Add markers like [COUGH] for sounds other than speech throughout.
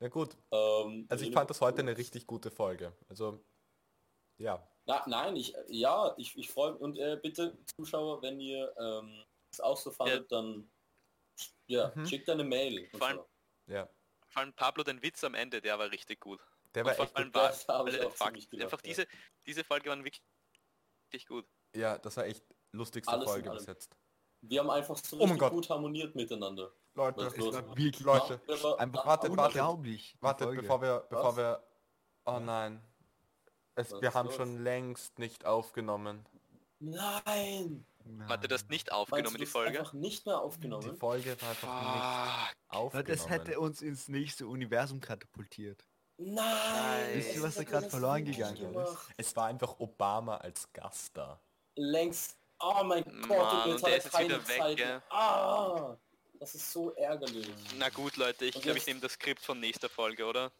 Na gut, Ähm, also ich fand das heute eine richtig gute Folge. Also, ja. Na, nein, ich, ja, ich, ich freue mich. Und äh, bitte, Zuschauer, wenn ihr ähm, es auch so fandet, dann ja, Mhm. schickt eine Mail. Vor allem- so. Ja. Vor allem Pablo, den Witz am Ende, der war richtig gut. Der war echt gut. war, Das habe ich auch fuck, ziemlich gedacht, einfach ja. diese, diese Folge waren wirklich richtig gut. Ja, das war echt lustigste Alles Folge bis jetzt. Wir haben einfach so Oh Gott. gut harmoniert miteinander. Leute, Was ist? Wirklich, Leute, einfach wartet, wartet. unglaublich. die wartet, bevor wir, bevor Was? wir... Oh nein. Es, wir haben los? schon längst nicht aufgenommen. Nein! Nein. Hat er das nicht Meinst aufgenommen, du, die das Folge? einfach nicht mehr Die aufgenommen? Folge war einfach nicht Fuck. Ja, aufgenommen. das hätte uns ins nächste Universum katapultiert. Nein! Wisst ihr, es was da das verloren nicht gegangen ist? Es war einfach Obama als Gast da. Längst. Oh mein Gott, Mann, jetzt der hat ist er jetzt keine wieder weg, Zeit. gell? Ah! Das ist so ärgerlich. Na gut, Leute, ich glaube, ich nehme das Skript von nächster Folge, oder?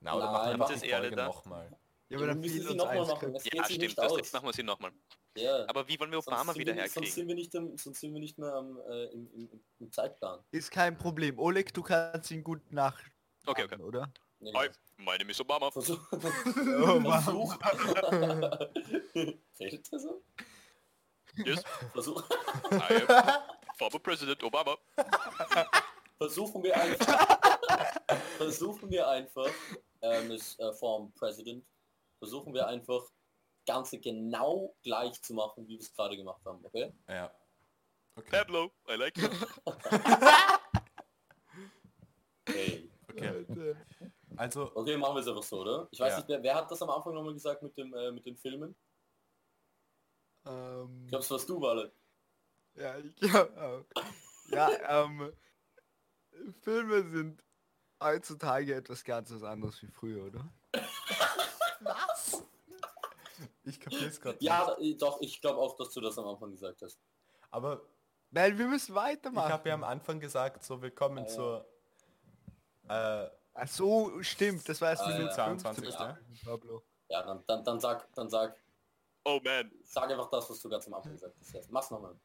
Na, oder Nein, machen wir das die Folge nochmal. Ja, aber dann müssen sie uns nochmal machen. Geht Ja, stimmt, nicht das aus. machen wir sie nochmal. Ja. Aber wie wollen wir Obama wieder wir nicht- Sonst herkriegen? sind wir nicht, im, sonst sind wir nicht mehr am, äh, im, im, im Zeitplan. Ist kein Problem. Oleg, du kannst ihn gut nach. Okay, okay. Oder? Nee, Hi, my name Obama. [LAUGHS] Versuch. Oh, Mann. Versuch. [LAUGHS] Redet er so? Yes, Versuch. I am former President Obama. Versuchen wir einfach. versuchen wir einfach, ähm, das äh, Form President, versuchen wir einfach Ganze genau gleich zu machen, wie wir es gerade gemacht haben, okay? Ja. Okay. Pablo, I like you. Okay. okay. Also, Okay, machen wir es einfach so, oder? Ich weiß Ja. nicht, wer, wer hat das am Anfang nochmal gesagt mit dem äh, mit den Filmen? Ähm, Ich glaube, es warst du, Walle. ja, ich [LAUGHS] glaub auch. Ja, ähm, Filme sind heutzutage etwas ganz was anderes wie früher, oder? was? Ich kapier's gerade Ja, äh, doch, ich glaube auch, dass du das am Anfang gesagt hast. Aber Nein, wir müssen ich weitermachen. habe ja am Anfang gesagt, so willkommen Ah, ja. zur... Äh, Ach so, stimmt, das war jetzt Ah, Minute ja. 22, 22, ja. Pablo. Ja, dann, dann, dann sag, dann sag, Oh man. sag einfach das, was du ganz am Anfang gesagt hast. Jetzt Mach's nochmal.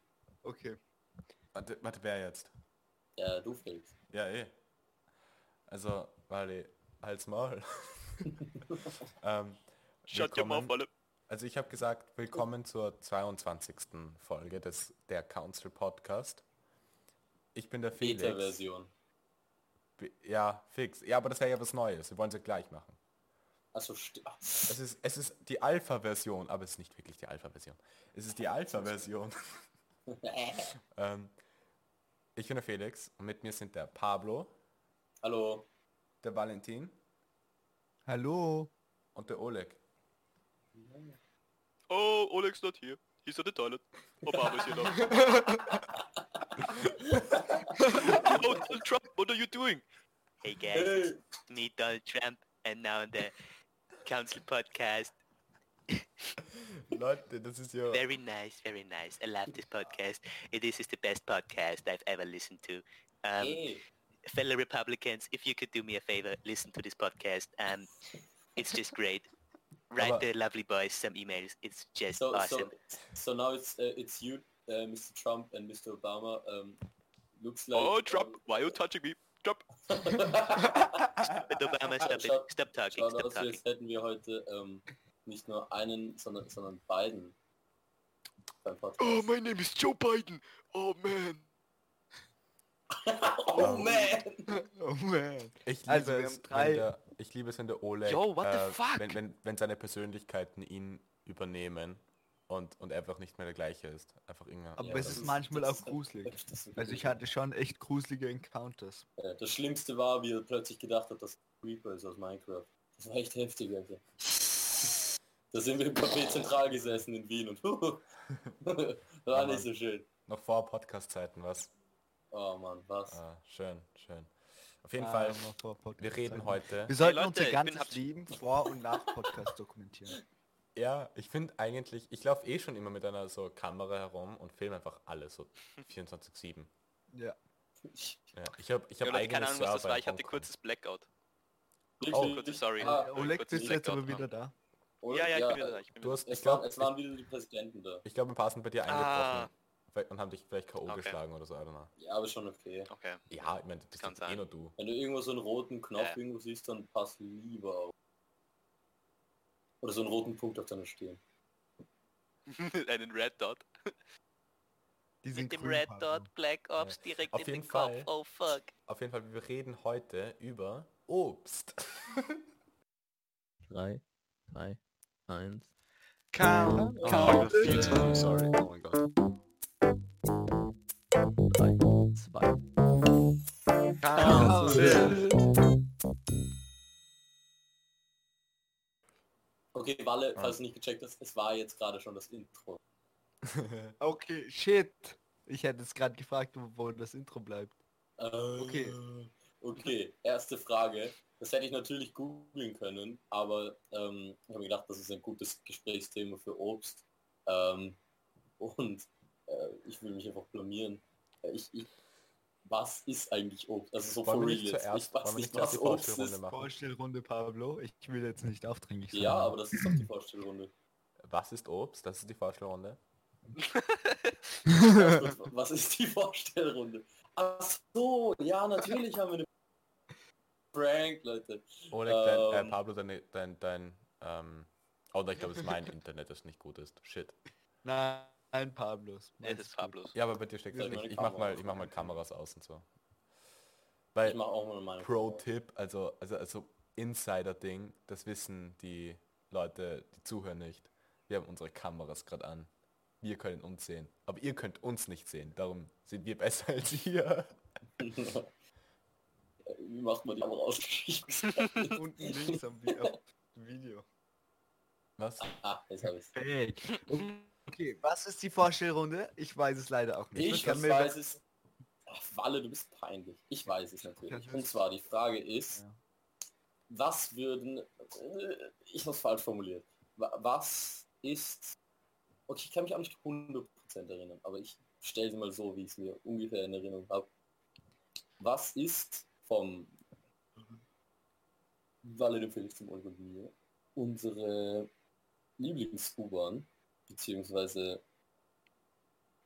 Okay. warte, warte, wer jetzt? Ja, du Felix. Ja, eh. Also, Wally, halt's Maul. [LAUGHS] ähm, Shut your mouth, willkommen- Walle. Also ich habe gesagt, willkommen zur 22. Folge des der Council Podcast. Ich bin der Felix. Beta-Version. Be- Ja, fix. Ja, aber das wäre ja was Neues. Wir wollen es ja gleich machen. Ah, Es ist, es ist die Alpha-Version, aber es ist nicht wirklich die Alpha-Version. Es ist die Alpha-Version. [LAUGHS] ähm, ich bin der Felix und mit mir sind der Pablo, Hallo. der Valentin Hallo. und der Oleg. Oh, Oleg's not here. He's at the toilet. Obama is here now. [LAUGHS] oh, Donald Trump, what are you doing? Hey guys, Hey. it's me Donald Trump and now on the council podcast. Leute, das ist ja... Very nice, very nice. I love this podcast. This is the best podcast I've ever listened to. Um, Hey. fellow Republicans, if you could do me a favor, listen to this podcast. Um, it's just great. [LAUGHS] Write the lovely boys some emails. It's just So, awesome. so, so now it's uh, it's you, uh, Mr. Trump and Mr. Obama. Um, looks like. Oh, Trump, why are you touching me? Trump. But Obama, stop. Schaut- Stop talking. Stop talking. als hätten wir heute ähm, nicht nur einen, sondern, sondern beiden. Oh, my name is Joe Biden. Oh man. [LAUGHS] oh man! Oh man. Ich liebe, Also, es, wenn der, ich liebe es, wenn der Oleg, Yo, what the äh, fuck? Wenn, wenn, wenn seine Persönlichkeiten ihn übernehmen und, und einfach nicht mehr der gleiche ist. Einfach irgendein... Aber Ja, es ist manchmal auch gruselig. Also ich hatte schon echt gruselige Encounters. Äh, Das Schlimmste war, wie er plötzlich gedacht hat, dass Reaper ist aus Minecraft. Das war echt heftig, Alter. Da sind wir im Café Zentral gesessen in Wien und [LAUGHS] war nicht so schön. Noch vor Podcast-Zeiten, was? Oh Mann, was? Ah, schön, schön. Auf jeden Ah, Fall, wir reden heute... Wir sollten Leute, unser ganzes Leben vor und nach Podcast dokumentieren. [LAUGHS] Ja, ich finde eigentlich, ich laufe eh schon immer mit einer so Kamera herum und filme einfach alles so [LAUGHS] 24-7. Ja. Ja, ich habe ich Ja, hab Leute, keine Ahnung, was das war. Ich hatte kurzes Blackout. Wirklich? Kurz, sorry. Ah, Oleg, kurzes bist jetzt aber wieder da? oder? Ja, ja, ich bin wieder da. Ich bin Du hast, ich glaube, es waren wieder die Präsidenten da. ich, glaube, ein paar sind bei dir eingebrochen Ah. Vielleicht- Und haben dich vielleicht K.O. Okay. geschlagen oder so, I don't know. Ja, aber schon okay. Okay. Ja, ich meine, das Kann ist eh sein. nur du. Wenn du irgendwo so einen roten Knopf Ja. irgendwo siehst, dann pass lieber auf. Oder so einen roten Punkt auf deiner Stirn. [LAUGHS] Einen Red Dot. Mit dem Red. Dot Black Ops direkt Auf in den jeden Kopf. Fall. Oh fuck. Auf jeden Fall, wir reden heute über Obst. 3, 2, 1. Count, Oh, count. viel zu früh, sorry. Oh mein Gott. 3, 2. Okay, Walle, falls du nicht gecheckt hast, es war jetzt gerade schon das Intro. [LAUGHS] Okay, shit. Ich hätte es gerade gefragt, wo- das Intro bleibt. Okay. Okay, erste Frage. Das hätte ich natürlich googeln können, aber ähm, ich habe mir gedacht, das ist ein gutes Gesprächsthema für Obst. Ähm, und äh, ich will mich einfach blamieren. Äh, Ich, ich, was ist eigentlich Obst? Also so for real nicht jetzt. zuerst, Ich weiß nicht, was die Obst Vorstellrunde ist. Vorstellrunde, Pablo. Ich will jetzt nicht aufdringlich sein. Ja, aber das ist doch die Vorstellrunde. Was ist Obst? Das ist die Vorstellrunde. [LAUGHS] Was ist die Vorstellrunde? Ach so, ja, natürlich haben wir eine Prank, Leute. Dein, äh, Ähm. Pablo, dein, dein, dein ähm, oder ich glaube, es ist mein [LAUGHS] Internet, das nicht gut ist. Shit. Nein, nein Pablos. Nee, das ist Pablos. Ja, aber bei dir steckt ich nicht. Ich mach mal, ich mach mal? Kameras aus und so. Ich Weil mache auch mal meine Pro-Tipp, also, also, also Insider-Ding, das wissen die Leute, die zuhören nicht. Wir haben unsere Kameras gerade an. Wir können uns sehen. Aber ihr könnt uns nicht sehen. Darum sind wir besser [LAUGHS] als ihr. Wie macht man die Kamera aus? [LAUGHS] Unten links am Vi- auf [LAUGHS] dem Video. Was? ah, jetzt habe ich. Okay, was ist die Vorstellrunde? Ich weiß es leider auch nicht. Ich Kann mir- weiß es. Ach, Walle, du bist peinlich. Ich weiß es natürlich. Und zwar die Frage ist, Ja. was würden, äh, ich es falsch formuliert, Wa- was ist, okay, ich kann mich auch nicht 100% erinnern, aber ich stelle sie mal so, wie ich es mir ungefähr in Erinnerung habe. Was ist vom Walle dem Felix zum Olga unsere Lieblings-U-Bahn, beziehungsweise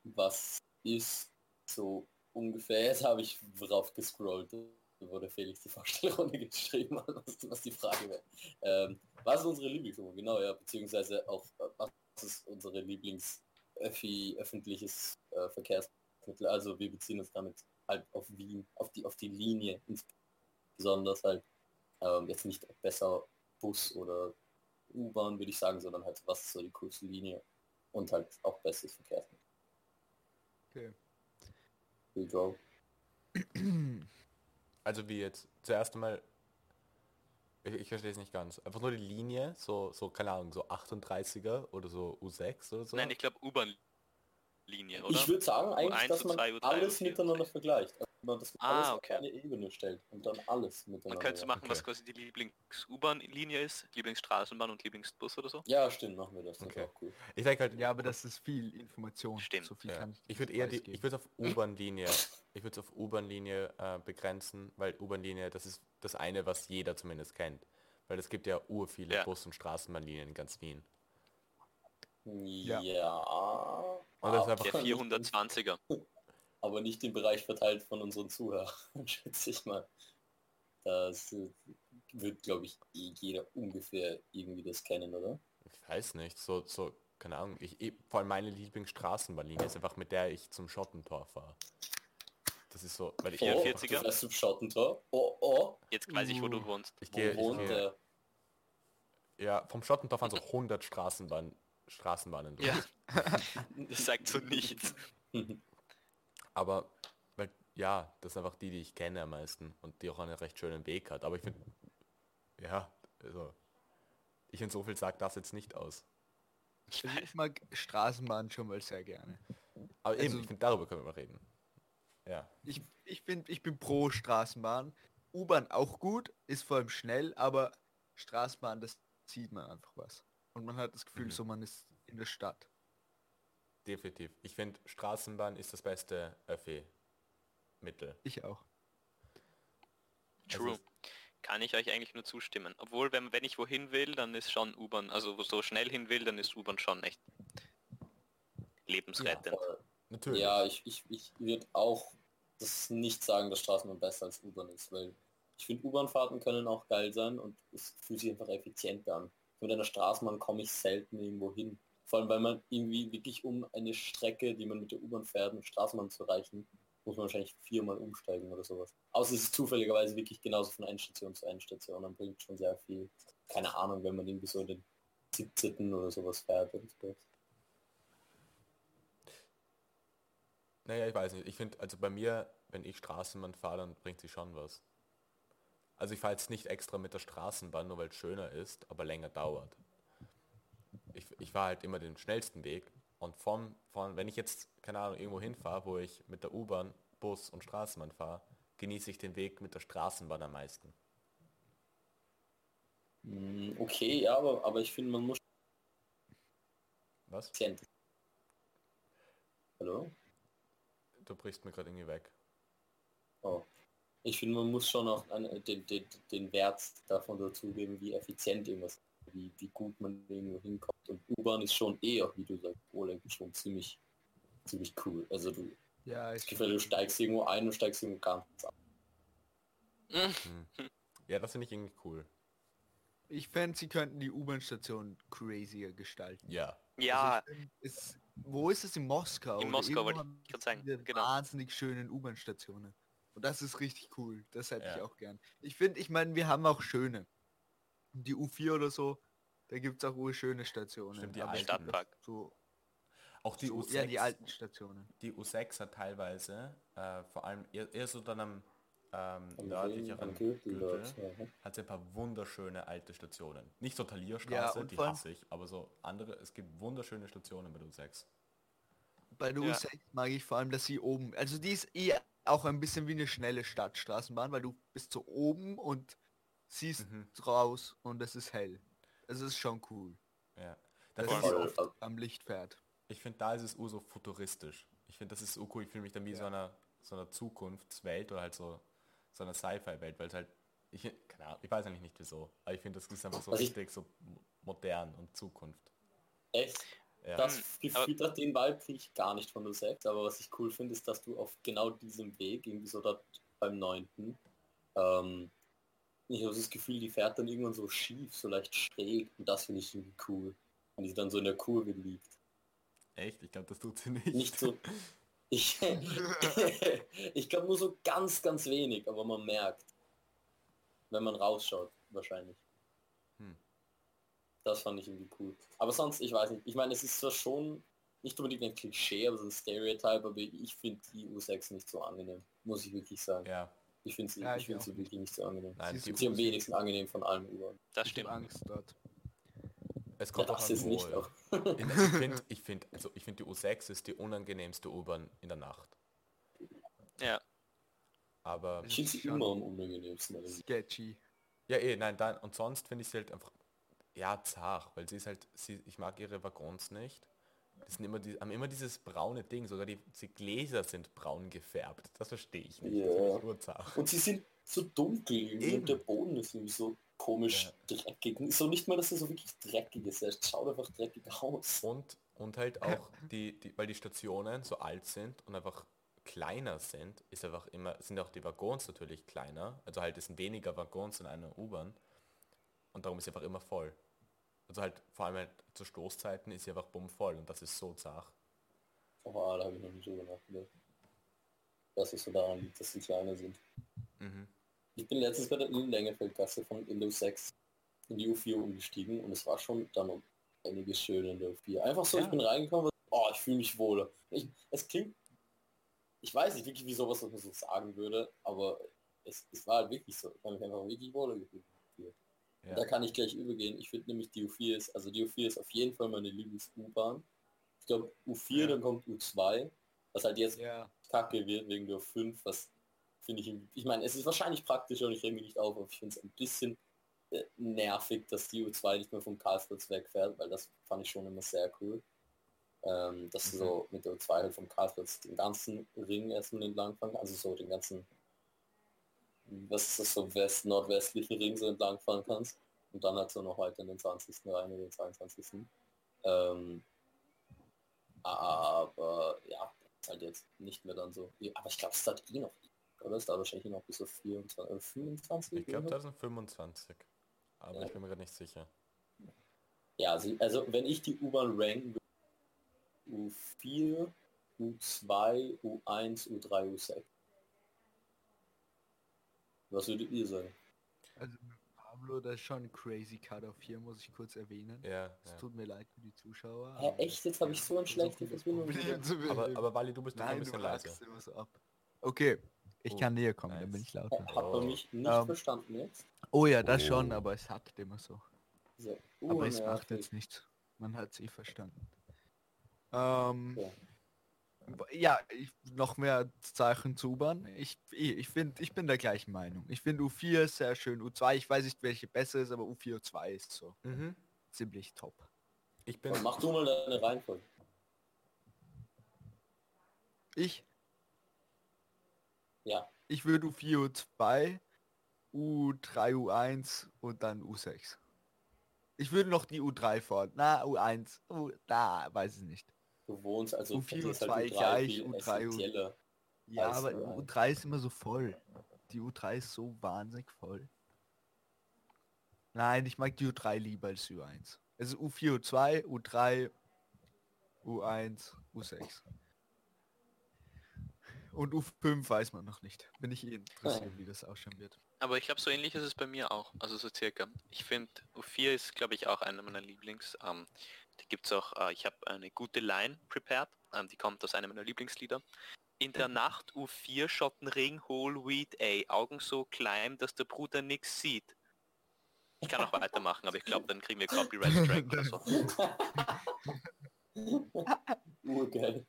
was ist so ungefähr, [LAUGHS] jetzt habe ich drauf gescrollt, der Felix die Vorstellrunde [LAUGHS] geschrieben was, was die Frage wäre. Ähm, was ist unsere Lieblings-U-Bahn? Genau, ja, beziehungsweise auch, was ist unsere Lieblings-Öffi, öffentliches äh, Verkehrsmittel? Also wir beziehen uns damit halt auf Wien, auf die, auf die Linie insbesondere halt ähm, jetzt nicht besser Bus oder U-Bahn würde ich sagen, sondern halt was ist so die coolste Linie und halt auch bestes Verkehrsmittel. Okay. Joe. [CLEARS THROAT] Also wie jetzt zuerst einmal, ich, ich verstehe es nicht ganz. Einfach nur die Linie, so, so keine Ahnung, so 38er oder so U6 oder so. Nein, ich glaube U-Bahn-Linie, oder? Ich würde sagen eigentlich, U1, dass man U2, U3, alles U4, miteinander U6. vergleicht. Man das Ah, alles okay. auf eine Ebene stellt und dann alles Man miteinander. könnte so machen, was Okay. quasi die Lieblings-U-Bahn-Linie ist, Lieblingsstraßenbahn und Lieblingsbus oder so. Ja, stimmt, machen wir das. Das Okay. ist auch cool. Ich denke halt, Ja, aber das ist viel Information. Stimmt. So viel Ja. kann ich Ich würde eher die, ich würde es auf U-Bahn-Linie, ich würde es auf U-Bahn-Linie äh, begrenzen, weil U-Bahn-Linie, das ist das eine, was jeder zumindest kennt. Weil es gibt ja ur viele Ja. Bus- und Straßenbahnlinien in ganz Wien. Ja. Und das ist einfach Der nicht- 420er. Aber nicht im Bereich verteilt von unseren Zuhörern, [LAUGHS] schätze ich mal. Das wird, glaube ich, eh jeder ungefähr irgendwie das kennen, oder? Ich weiß nicht, so, so, keine Ahnung. Ich, vor allem meine Lieblingsstraßenbahnlinie ist einfach mit der ich zum Schottentor fahre. Das ist so, weil ich, Oh, 44er? du fährst zum Schottentor. Oh, oh. Jetzt weiß ich, wo du Uh. wohnst. ich Wo gehe, ich wohnt gehe, der? ja, vom Schottentor fahren so 100 Straßenbahn, Straßenbahnen durch. Ja. [LAUGHS] Das sagt so nichts. [LAUGHS] Aber, weil, ja, das sind einfach die, die ich kenne am meisten und die auch einen recht schönen Weg hat. Aber ich finde, ja, also, ich finde, so viel sagt das jetzt nicht aus. Ich mag Straßenbahn schon mal sehr gerne. Aber eben, Also- ich finde, darüber können wir mal reden. Ja. Ich, ich, bin, ich bin pro Straßenbahn. U-Bahn auch gut, ist vor allem schnell, aber Straßenbahn, das sieht man einfach was. Und man hat das Gefühl, Mhm. so man ist in der Stadt. Definitiv. Ich finde, Straßenbahn ist das beste Öffi-Mittel. Ich auch. True. Also Kann ich euch eigentlich nur zustimmen. Obwohl, wenn, wenn ich wohin will, dann ist schon U-Bahn, also wo so schnell hin will, dann ist U-Bahn schon echt lebensrettend. Voll. Natürlich. Ja, ich, ich, ich würde auch das nicht sagen, dass Straßenbahn besser als U-Bahn ist, weil ich finde U-Bahn-Fahrten können auch geil sein und es fühlt sich einfach effizienter an. Mit einer Straßenbahn komme ich selten irgendwo hin. Vor allem, weil man irgendwie wirklich um eine Strecke, die man mit der U-Bahn fährt, mit Straßenbahn zu erreichen, muss man wahrscheinlich viermal umsteigen oder sowas. Außer es ist zufälligerweise wirklich genauso von Endstation zu Endstation, dann bringt schon sehr viel. Keine Ahnung, wenn man irgendwie so den 17. oder sowas fährt oder sowas. Naja, ich weiß nicht. Ich finde, also bei mir, wenn ich Straßenbahn fahre, dann bringt sie schon was. Also ich fahre jetzt nicht extra mit der Straßenbahn, nur weil es schöner ist, aber länger dauert. Ich, ich fahre halt immer den schnellsten Weg und von, von, wenn ich jetzt, keine Ahnung, irgendwo hinfahre, wo ich mit der U-Bahn, Bus und Straßenbahn fahre, genieße ich den Weg mit der Straßenbahn am meisten. Mm, Okay, ja, aber, aber ich finde, man muss Was? Hallo? Du brichst mir gerade irgendwie weg. Oh. Ich finde, man muss schon auch an, den, den, den Wert davon dazugeben, wie effizient irgendwas ist, wie, wie gut man irgendwo hinkommt. Und U-Bahn ist schon eher, wie du sagst, Oleg, schon ziemlich, ziemlich cool. Also du, Ja, ich Gefühl, du steigst irgendwo ein und steigst irgendwo ganz ab. Ja, das finde ich irgendwie cool. Ich fände, sie könnten die U-Bahn-Station crazier gestalten. Ja. Ja, Also ich find, es, wo ist es? In Moskau? In Moskau wollte ich gerade sagen, genau. Wahnsinnig schönen U-Bahn-Stationen. Und das ist richtig cool. Das hätte ich Ja. auch gern. Ich finde, ich meine, wir haben auch schöne. Die U4 oder so, da gibt es auch urschöne Stationen. Stimmt, die Aber alten. Stadtpark. So, Auch die so U6. ja, die alten Stationen. die U6 hat teilweise, äh, vor allem eher, eher so dann am ähm, nördlicheren Gürtel ja. hat sie ein paar wunderschöne alte Stationen. Nicht so Ja, Talierstraße, und die hasse ich, aber so andere, es gibt wunderschöne Stationen bei der U6. Bei der Ja. U6 mag ich vor allem, dass sie oben, also die ist eher auch ein bisschen wie eine schnelle Stadtstraßenbahn, weil du bist so oben und siehst Mhm. raus und es ist hell. Also es ist schon cool, Ja. dass Das ist, oft am Licht fährt. ich finde, da ist es ur so futuristisch. Ich finde, das ist so cool. Ich fühle mich dann wie so einer so einer Zukunftswelt oder halt so so einer Sci-Fi-Welt, weil es halt, ich, keine Ahnung, ich weiß eigentlich nicht wieso, aber ich finde, das ist einfach so ich- richtig so mo- modern und Zukunft. Echt? Ja. Das Hm, aber- Gefühl, den Vibe kriege ich gar nicht von der 6, aber was ich cool finde, ist, dass du auf genau diesem Weg, irgendwie so dort beim 9. Ähm, ich habe das Gefühl, die fährt dann irgendwann so schief, so leicht schräg und das finde ich irgendwie cool. Und die dann so in der Kurve liegt. Echt? Ich glaube, das tut sie nicht. Nicht so. Ich, [LAUGHS] [LAUGHS] ich glaube nur so ganz, ganz wenig, aber man merkt, wenn man rausschaut, wahrscheinlich. Hm. Das fand ich irgendwie cool. Aber sonst, ich weiß nicht. Ich meine, es ist zwar schon nicht unbedingt ein Klischee, aber so ein Stereotype, aber ich finde die U6 nicht so angenehm, muss ich wirklich sagen. Ja, Ich finde sie, Ja, ich finde sie wirklich nicht so angenehm. nein, Sie ist Sie am wenigsten angenehm von allen U-Bahn. das Ich stimmt. Angst dort. es kommt auch Das an ist nicht ja. auch. In- Ich finde, [LAUGHS] ich find, also ich find, die U6 ist die unangenehmste U-Bahn in der Nacht. Ja, Aber Ich finde sie immer am unangenehmsten. Also, Sketchy. ja, eh, nein, dann und sonst finde ich sie halt einfach ja zart, weil sie ist halt, sie, ich mag ihre Waggons nicht. Das sind immer die, haben immer dieses braune Ding, sogar die, die Gläser sind braun gefärbt. Das verstehe ich nicht. Ja. ich. Und sie sind so dunkel Eben. und der Boden ist irgendwie so komisch dreckig. So nicht mal, dass er so wirklich dreckig ist, er schaut einfach dreckig aus. Und, und halt auch die, die, weil die Stationen so alt sind und einfach kleiner sind, ist einfach immer, sind auch die Waggons natürlich kleiner. Also halt es sind weniger Waggons in einer U-Bahn. Und darum ist sie einfach immer voll. Also halt vor allem halt zu Stoßzeiten ist sie einfach bummvoll und das ist so zart. Aber da habe ich noch nicht drüber nachgedacht. Dass es so daran liegt, dass sie kleiner sind. Mhm. Ich bin letztens bei der Längefeldgasse von Windows 6 in die U4 umgestiegen und es war schon dann einiges schöner in der U4. Einfach so, Ja. ich bin reingekommen und oh, ich fühle mich wohler. Ich, es klingt, ich weiß nicht wirklich, wie sowas was man so sagen würde, aber es, es war halt wirklich so. Ich habe mich einfach wirklich wohler gefühlt. Ja. Da kann ich gleich übergehen. Ich finde nämlich die U4 ist, also die U4 ist auf jeden Fall meine Lieblings-U-Bahn. Ich glaube U4, Ja. dann kommt U2, was halt jetzt Ja. kacke wird wegen der 5, was finde ich, ich meine, es ist wahrscheinlich praktischer und ich reg mich nicht auf, aber ich finde es ein bisschen äh, nervig, dass die U2 nicht mehr vom Karlsplatz wegfährt, weil das fand ich schon immer sehr cool. Ähm, dass du Mhm. so mit der U2 halt vom Karlsplatz den ganzen Ring erstmal entlangfahren, also so den ganzen, was ist das, so west-nordwestlichen Ring so entlangfahren kannst und dann halt so noch weiter in den 20. rein, in den 22. Ähm, aber ja, Halt jetzt nicht mehr dann so. Aber ich glaube, es dauert eh noch. Oder es dauert wahrscheinlich noch bis so 24, äh, 25. Ich glaube oder? 2025. Aber Ja. ich bin mir gerade nicht sicher. Ja, also, also wenn ich die U-Bahn ranken würde, U4, U2, U1, U3, U6. Was würdet ihr sagen? Also Pablo, das ist schon ein crazy Cut auf hier, muss ich kurz erwähnen. Ja, Es ja. tut mir leid für die Zuschauer. Hä, aber echt? Jetzt habe ich so ein schlechtes Verbindung. Aber, aber Wally, du bist doch ein Nein, bisschen du leise. hackst immer so ab. Okay, ich Oh, kann näher kommen, dann bin nice. ich lauter. Habt ihr mich nicht Ähm, verstanden jetzt? Oh ja, das schon, aber es hackt immer so. So. Aber es macht jetzt nichts. Man hat es eh verstanden. Ähm, Okay. Ja, ich, noch mehr Zeichen zu U-Bahn. Ich, ich, ich finde, ich bin der gleichen Meinung. Ich finde U4 ist sehr schön. U2, ich weiß nicht, welche besser ist, aber U4 U2 ist so Mhm. ziemlich top. Ich bin. Mach du mal deine Reihenfolge. Ich, Ja. ich würde U4 U2, U3 U1 und dann U6. Ich würde noch die U3 fordern. Na, U1. U, da, weiß ich nicht. Du wohnst also U4, für dich ist U2 halt U3 gleich, viel U3, U-. Ja, aber U1. U3 ist immer so voll. Die U3 ist so wahnsinnig voll. Nein, ich mag die U3 lieber als U1. Also U4, U2, U3, U1, U6. Und U5 weiß man noch nicht. Bin ich eh interessiert, wie das ausschauen wird. Aber ich glaube, so ähnlich ist es bei mir auch. Also so circa. Ich finde, U4 ist, glaube ich, auch einer meiner Lieblings. Ähm, da gibt es auch, äh, ich habe eine gute Line prepared. Ähm, die kommt aus einem meiner Lieblingslieder. In der Nacht U4 Schottenring, Holeweed, ey, Augen so klein, dass der Bruder nix sieht. Ich kann auch weitermachen, aber ich glaube, dann kriegen wir Copyright [LAUGHS] Strike oder so. [LAUGHS] Urgeil.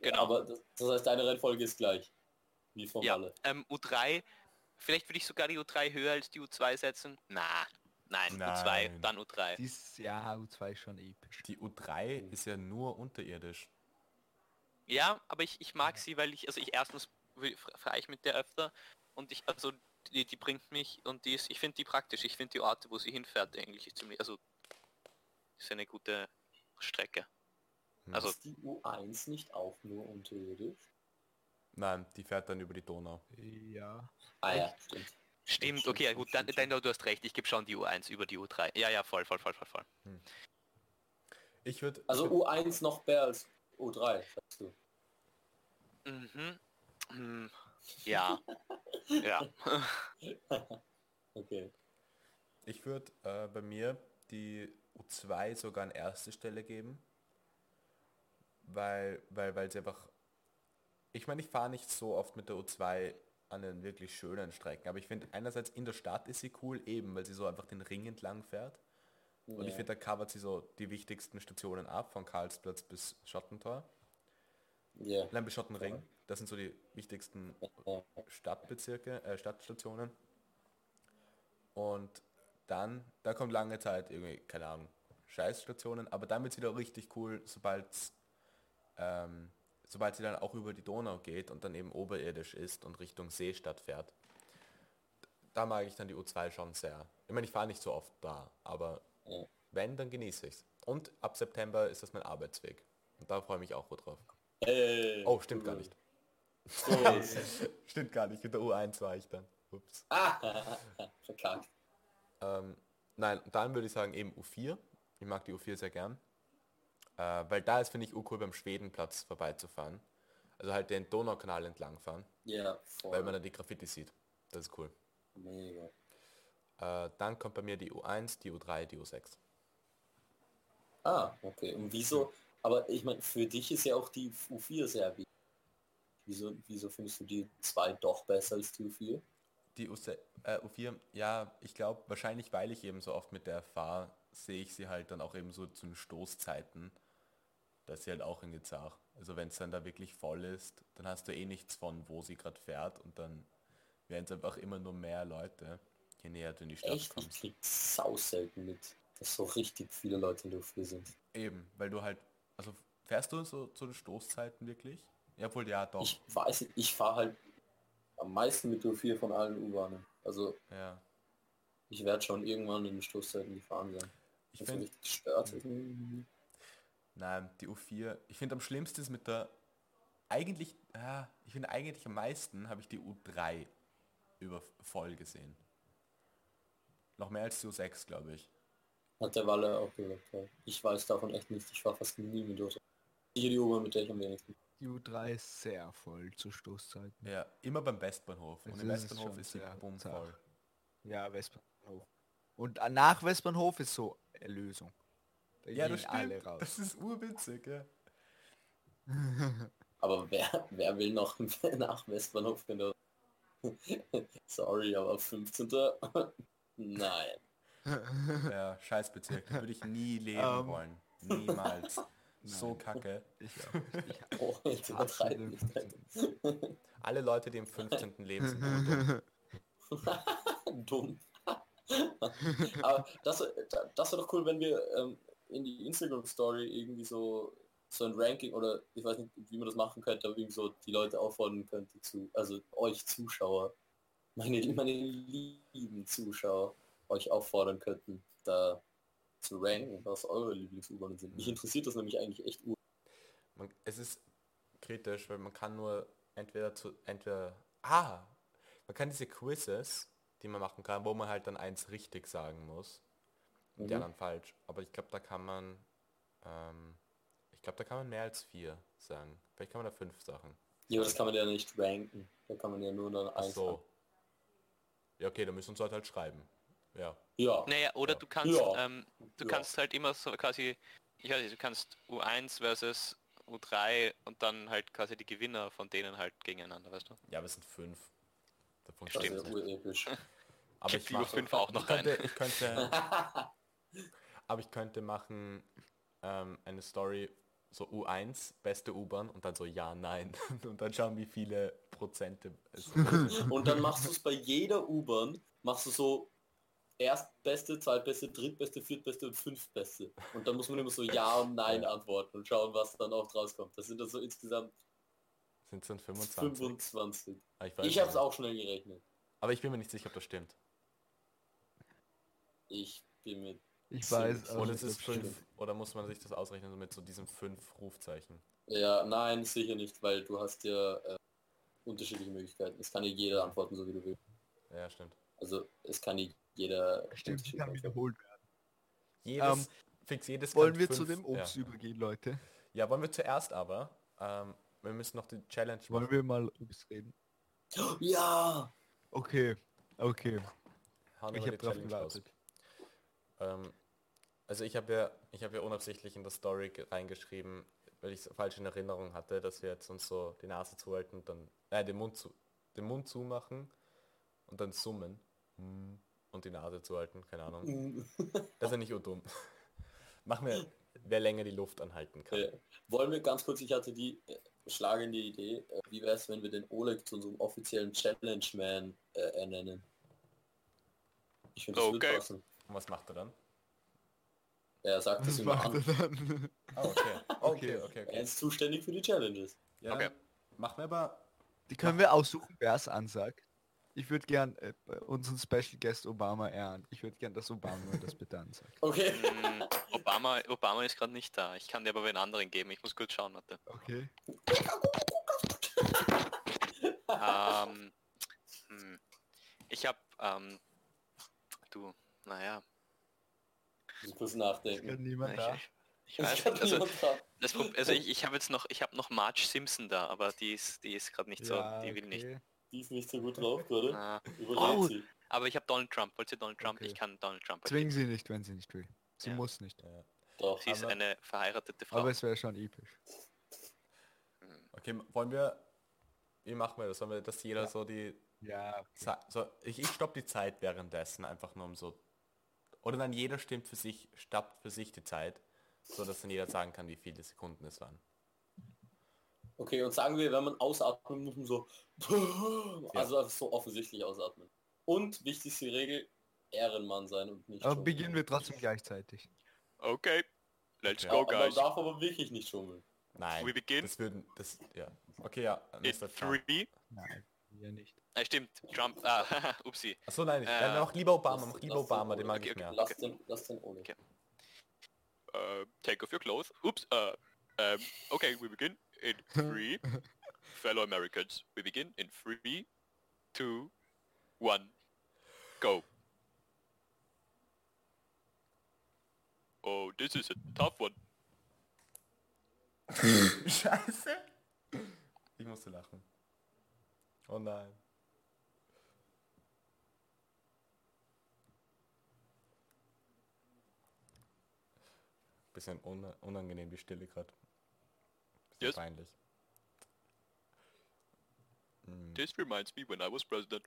Genau. Aber das, das heißt, deine Reihenfolge ist gleich. Wie von Ja, alle. ähm, U3, vielleicht würde ich sogar die U3 höher als die U2 setzen. Na, nein, U2, Nein. dann U3. Dies, ja, U2 ist schon episch. Die U3 ist ja nur unterirdisch. Ja, aber ich, ich mag sie, weil ich, also ich erstens fahre ich mit der öfter und ich, also die, die bringt mich und die ist, ich finde die praktisch, ich finde die Orte, wo sie hinfährt eigentlich ziemlich, also ist eine gute Strecke. Hm. Also ist die U1 nicht auch nur unterirdisch? Nein, die fährt dann über die Donau. Ja. Ah ja, stimmt. Stimmt, okay, gut, dann, dann du hast recht, ich gebe schon die U1 über die U3. Ja, ja, voll, voll, voll, voll, voll. Ich würde. Also U1 noch mehr als U3, sagst du. Mhm. Hm, Ja. [LAUGHS] ja. [LAUGHS] Okay. Ich würde äh, bei mir die U2 sogar an erste Stelle geben, weil, weil, weil sie einfach, ich meine, ich fahre nicht so oft mit der U2 an den wirklich schönen Strecken, aber ich finde einerseits in der Stadt ist sie cool, eben weil sie so einfach den Ring entlang fährt und ich finde, da covert sie so die wichtigsten Stationen ab, von Karlsplatz bis Schottentor, Ja. nein, bis Schottenring, das sind so die wichtigsten. Stadtbezirke, äh, Stadtstationen. Und dann, da kommt lange Zeit irgendwie, keine Ahnung, Scheißstationen, aber dann wird es wieder richtig cool, sobald ähm, sobald sie dann auch über die Donau geht und dann eben oberirdisch ist und Richtung Seestadt fährt. Da mag ich dann die U2 schon sehr. Ich meine, ich fahre nicht so oft da, aber Ja. wenn, dann genieße ich es. Und ab September ist das mein Arbeitsweg. Und da freue ich mich auch drauf. Hey, Oh, stimmt gar cool. nicht. So. [LAUGHS] Stimmt gar nicht, mit der U1 war ich dann. Ups. ah, [LAUGHS] verkackt. Ähm, nein, dann würde ich sagen eben U4. Ich mag die U4 sehr gern. Äh, weil da ist, finde ich, urcool beim Schwedenplatz vorbeizufahren. Also halt den Donaukanal entlang fahren, Ja, voll. weil man dann die Graffiti sieht. Das ist cool. Mega. Äh, dann kommt bei mir die U1, die U3, die U6. Ah, okay. Und wieso? Aber ich meine, für dich ist ja auch die U4 sehr wichtig. Wieso, wieso findest du die zwei doch besser als die U4? Die U6, äh, U4, ja, ich glaube, wahrscheinlich weil ich eben so oft mit der fahre, sehe ich sie halt dann auch eben so zu den Stoßzeiten. Da ist sie halt auch in Gezach. Also wenn es dann da wirklich voll ist, dann hast du eh nichts von, wo sie gerade fährt und dann werden es einfach immer nur mehr Leute, je näher du in die Stadt Echt? Ich kommst. krieg sau selten mit, dass so richtig viele Leute in der U4 sind. Eben, weil du halt, also fährst du so zu den Stoßzeiten wirklich? Ja, wohl ja, doch. Ich weiß nicht, ich fahre halt am meisten mit der U4 von allen U-Bahnen. Also ja. ich werde schon irgendwann in den Stoßzeiten gefahren sein. Ich finde, richtig gestört. Nein, die U4. Ich finde am schlimmsten ist mit der... Eigentlich, ah, ich finde eigentlich am meisten habe ich die U3 über voll gesehen. Noch mehr als die U6, glaube ich. Hat der Walle auch gesagt. Ja. Ich weiß davon echt nichts. Ich war fast nie mit dort. Hier die U-Bahn, mit der ich am wenigsten. Die U3 ist sehr voll zu Stoßzeiten. Ja, immer beim Westbahnhof. Und im Westbahnhof ist sie sehr bumm zart. voll. Ja, Westbahnhof. Und äh, nach Westbahnhof ist so Erlösung. Da Ja, das alle stimmt. raus. Das ist urwitzig, ja. [LAUGHS] Aber wer, wer will noch [LAUGHS] nach Westbahnhof genau? [LAUGHS] Sorry, aber 15. Nein. Ja, Scheißbezirk. Da würde ich nie leben Ähm. wollen. Niemals. so kacke. Ich auch. Ich Oh. 15. Alle Leute, die im 15. leben, sind urdumm. Dumm. Aber das, das wäre doch cool, wenn wir ähm, in die Instagram-Story irgendwie so so ein Ranking oder ich weiß nicht, wie man das machen könnte, aber irgendwie so die Leute auffordern könnte zu, also euch Zuschauer, meine, meine lieben Zuschauer, euch auffordern könnten, da zu ranken, was eure Lieblings-U-Bahnen sind. Mich interessiert das nämlich eigentlich echt. Man, es ist kritisch, weil man kann nur entweder zu entweder ah man kann diese Quizzes, die man machen kann, wo man halt dann eins richtig sagen muss Mhm. anderen falsch. Aber ich glaube, da kann man ähm, ich glaube, da kann man mehr als vier sagen. Vielleicht kann man da fünf Sachen. Ja, aber das kann man ja nicht ranken. Da kann man ja nur dann Ach eins so. Ja, okay, dann müssen wir uns halt, halt schreiben. Ja. Ja. Naja, oder Ja. du kannst, Ja. ähm, du Ja. kannst halt immer so quasi, ich weiß nicht, du kannst U1 versus U3 und dann halt quasi die Gewinner von denen halt gegeneinander, weißt du? Ja, wir sind fünf. Davon Das ist stimmt. Aber ich mache U5 auch noch ich könnte, ich könnte, [LAUGHS] aber ich könnte machen ähm, eine Story so U1 beste U-Bahn und dann so ja nein [LAUGHS] und dann schauen wie viele Prozente es [LAUGHS] Und dann machst du es bei jeder U-Bahn, machst du so erstbeste, zweitbeste, drittbeste, viertbeste und fünftbeste. Und dann muss man immer so [LAUGHS] Ja und Nein antworten und schauen, was dann auch rauskommt. Das sind dann so insgesamt sind es dann 25. 25. Ah, ich Ich habe es auch schnell gerechnet. Aber ich bin mir nicht sicher, ob das stimmt. Ich bin mit Ich weiß so auch Oder nicht, es ist ob es fünf stimmt. oder muss man sich das ausrechnen mit so diesen fünf Rufzeichen? Ja, nein, sicher nicht, weil du hast ja äh, unterschiedliche Möglichkeiten. Es kann ja jeder antworten, so wie du willst. Ja, stimmt. Also es kann nicht jeder Stimmt, kann wiederholt werden. Jedes, Ähm, fix jedes Wollen wir fünf, zu dem Obst Ja. übergehen, Leute? ja, wollen wir zuerst aber. Ähm, wir müssen noch die Challenge Wollen wir mal Obst reden? Ja! Okay, okay. Hauen Ich habe drauf gewartet. Ähm, also ich habe ja, ich habe ja unabsichtlich in der Story ge- reingeschrieben, weil ich es falsch in Erinnerung hatte, dass wir jetzt uns so die Nase zuhalten und dann, äh, den Mund zu, den Mund zumachen und dann summen Hm, und die Nase zuhalten, keine Ahnung. [LAUGHS] Das ist ja nicht so dumm. [LAUGHS] Machen wir, wer länger die Luft anhalten kann. Äh, wollen wir ganz kurz, ich hatte die äh, schlagende Idee, äh, wie wäre es, wenn wir den Oleg zu unserem offiziellen Challenge-Man äh, ernennen? Ich finde, das Okay. wird passen. Und was macht er dann? Er sagt macht er an. dann? Ah, [LAUGHS] okay. Okay, okay, Er okay. ist zuständig für die Challenges. Ja, Okay. Machen wir aber. Die können wir aussuchen, wer es ansagt. Ich würde gern äh, unseren Special Guest Obama ehren. Ich würde gern, dass Obama das bitte ansagt. Okay. Mm, Obama, Obama ist gerade nicht da. Ich kann dir aber einen anderen geben. Ich muss kurz schauen, warte. Okay. ähm, hm. Ich habe, ähm, du, naja, Ich muss nachdenken. kann niemand ich, da. ich, ich Es weiß kann nicht, also, das, also [LAUGHS] ich, ich habe jetzt noch, ich habe noch Marge Simpson da, aber die ist, die ist gerade nicht so, die will nicht. okay. Die ist nicht so gut drauf gerade. Ah, Oh. sie. aber ich habe Donald Trump. Wollt ihr Donald Trump? Okay. Ich kann Donald Trump. Zwingen sie nicht, wenn sie nicht will. Sie Ja. muss nicht. Ja. Doch. Sie ist eine verheiratete Frau. Aber es wäre schon episch. Okay, wollen wir. Wie machen wir das? Sollen wir, dass jeder Ja. so die. Ja. Ze- So, ich, ich stopp die Zeit währenddessen, einfach nur um so. Oder dann jeder stimmt für sich, stoppt für sich die Zeit, so dass dann jeder sagen kann, wie viele Sekunden es waren. Okay, und sagen wir, wenn man ausatmen muss, man so. Also so offensichtlich ausatmen. Und wichtigste Regel, Ehrenmann sein und nicht Aber schummeln. beginnen wir trotzdem gleichzeitig. Okay, let's Ja. go, Aber man guys. darf aber wirklich nicht schummeln. Nein. We begin? Das würden. Das. Ja. Okay, ja. In three. Nein, wir nicht. Ah, stimmt, Trump. Ah, [LAUGHS] upsi. Achso, nein, ich, Äh, äh, mach lieber Obama, mach lieber Obama, den mag Oleg. ich mehr. Lass den, lass den ohne. Okay. uh, take off your clothes. Oops. Uh, um, okay, we begin in three. [LAUGHS] Fellow Americans, we begin in three, two, one, go. Oh, this is a tough one. [LAUGHS] Scheiße. Ich musste lachen. Oh nein. Bisschen una- unangenehm die Stille gerade. Bisschen Yes. peinlich. Hm. This reminds me when I was president.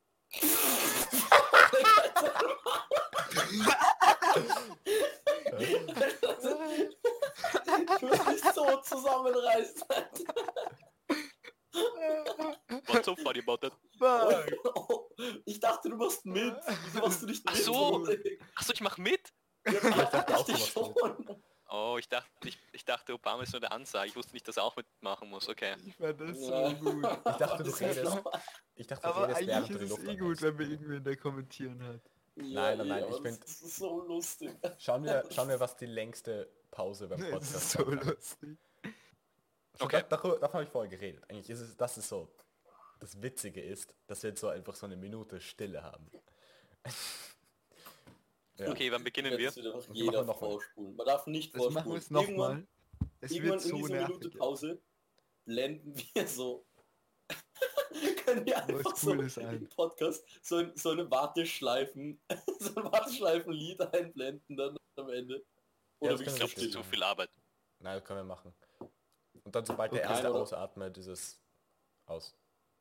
Du so zusammenreißen. What's so funny about that? Oh, [LAUGHS] ich dachte, du machst mit. Wieso machst du nicht Ach mit? so. Achso, ich mach mit? Ja, dachte ja, auch, du ich machst schon. Oh, ich dachte, ich, ich dachte, Obama ist nur der Ansage. Ich wusste nicht, dass er auch mitmachen muss. Okay. Ich fand das Ja. so gut. Ich dachte, du redest. Ich dachte, du Aber redest während eigentlich du ist es Luft eh gut, wenn wir irgendwen der kommentieren hat. Nein, nein, nein, aber ich find- Das ist so lustig. Schauen wir, [LAUGHS] schauen wir, was die längste Pause beim Podcast ist so lustig. Okay. da- Darüber, davon habe ich vorher geredet. Eigentlich ist es, das ist so. Das Witzige ist, dass wir jetzt so einfach so eine Minute Stille haben. Ja. Okay, wann beginnen wir? Jeder noch vorspulen. Man darf nicht Das machen wir vorspulen. Irgendwann, Es irgendwann wird in so dieser Minute. Pause blenden wir so. [LAUGHS] können wir einfach so im Podcast so, so eine Warteschleifen, [LAUGHS] so ein Warteschleifenlied einblenden dann am Ende. Oder können Ich glaube, das ist zu viel Arbeit. Nein, das können wir machen. Und dann sobald der Okay. erste Oder- ausatmet, ist es aus.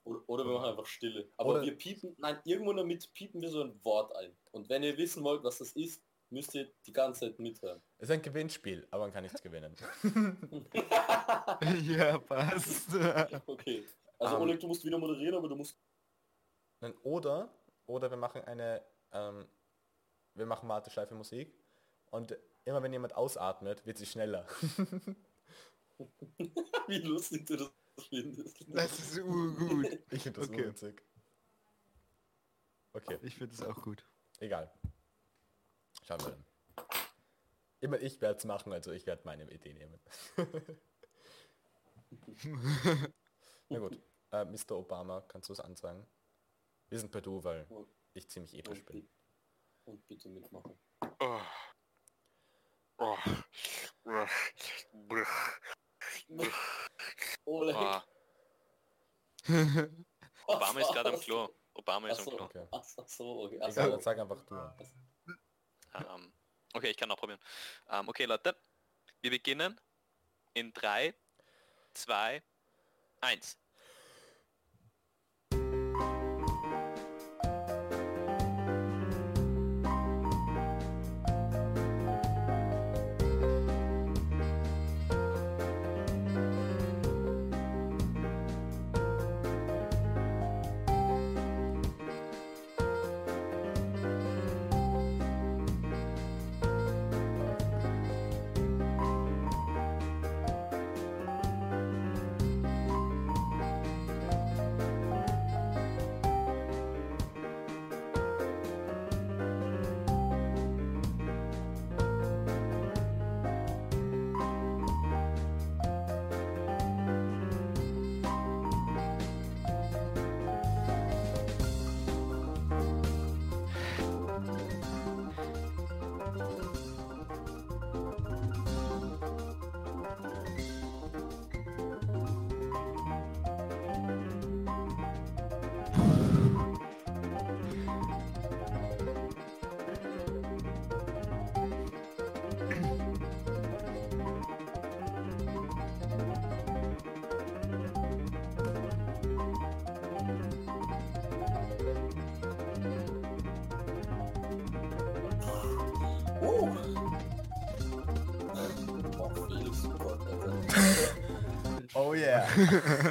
Oder, oder wir machen einfach Stille. Aber Oder- wir piepen, nein, irgendwo damit piepen wir so ein Wort ein. Und wenn ihr wissen wollt, was das ist, müsst ihr die ganze Zeit mithören. Es ist ein Gewinnspiel, aber man kann nichts gewinnen. [LAUGHS] [LAUGHS] ja, passt. okay. Also Ähm. Oleg, du musst wieder moderieren, aber du musst... Nein, Oder, oder wir machen eine, ähm, wir machen Warteschleife Musik und immer wenn jemand ausatmet, wird sie schneller. [LAUGHS] Wie lustig du das findest. Das ist urgut. Ich finde das Okay. witzig. Okay, Ich finde es auch gut. egal. Schauen wir dann. Immer ich werde es machen, also ich werde meine Idee nehmen. [LAUGHS] Na gut, äh, Mr. Obama, kannst du es anzeigen? Wir sind per Du, weil Und- ich ziemlich episch Und, bin. bi- und bitte mitmachen. Oh. Oh. Oleg. Oh. [LAUGHS] Obama ist gerade am Klo. Obama ist am Achso, Klo. Okay. ach so, okay. Egal, Achso. dann sag einfach du. Ähm, okay, ich kann auch probieren. Ähm, okay, Leute. Wir beginnen in 3, 2, 1.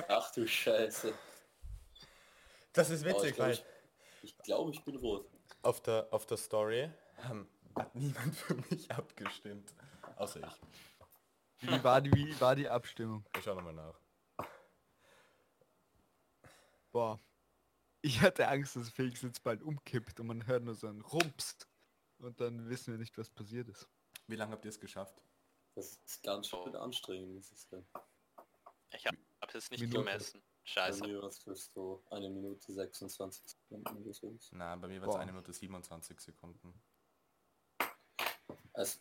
Ach du Scheiße. Das ist Oh, ich witzig, glaube, weil ich, ich, glaub, ich bin rot. auf der, auf der Story ähm, hat niemand für mich abgestimmt. Außer ich. Wie war die, wie war die Abstimmung? Ich schau nochmal nach. Boah. Ich hatte Angst, dass Felix jetzt bald umkippt und man hört nur so ein Rumps. Und dann wissen wir nicht, was passiert ist. Wie lange habt ihr es geschafft? Das ist ganz schön anstrengend, muss ich sagen. Ich habe es jetzt nicht Minute. gemessen. Bei Scheiße. mir war es so eine Minute 26 Sekunden oder so. Nein, bei mir war es eine Minute 27 Sekunden. Also,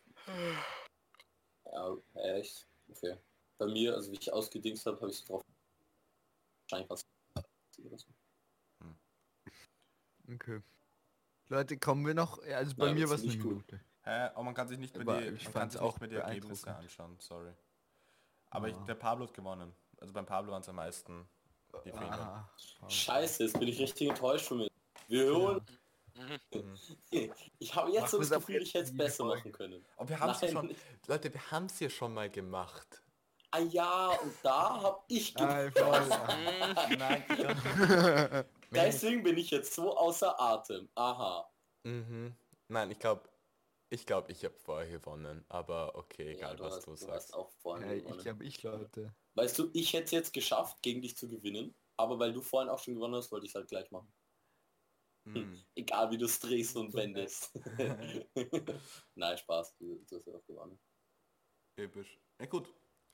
ja, echt? Okay. Bei mir, also wie ich ausgedingst habe, habe ich so drauf. Wahrscheinlich was. oder so. Okay. Leute, kommen wir noch? Ja, Also bei Ja, mir war es eine nicht gut. Minute. Hä? Aber man kann sich nicht mehr die, ich man kann sich auch nicht mehr die Ergebnisse beeindruckend. anschauen, sorry. Aber ich, Ah. der Pablo hat gewonnen. Also beim Pablo waren es am meisten die Fehler. Ah, Scheiße, jetzt bin ich richtig enttäuscht von mir. Wir holen. Mhm. [LAUGHS] Ich habe jetzt Mach so das Gefühl, ich hätte es besser machen können. Aber wir haben es ja Nein. schon, Leute, wir haben es ja schon mal gemacht. Ah ja, und da habe ich Ah, gewonnen. voll. Nein, [LAUGHS] Deswegen bin ich jetzt so außer Atem. Aha. mhm. Nein, ich glaube, ich glaube, ich habe vorher gewonnen. Aber okay, Ja, egal du was hast, du du sagst. hast auch vorhin gewonnen. ich hab ich, Leute. Weißt du, ich hätte es jetzt geschafft, gegen dich zu gewinnen. Aber weil du vorhin auch schon gewonnen hast, wollte ich es halt gleich machen. Hm. Egal wie du es drehst und wendest. [LAUGHS] Nein, Spaß, du, du hast ja auch gewonnen. Episch. Ja gut.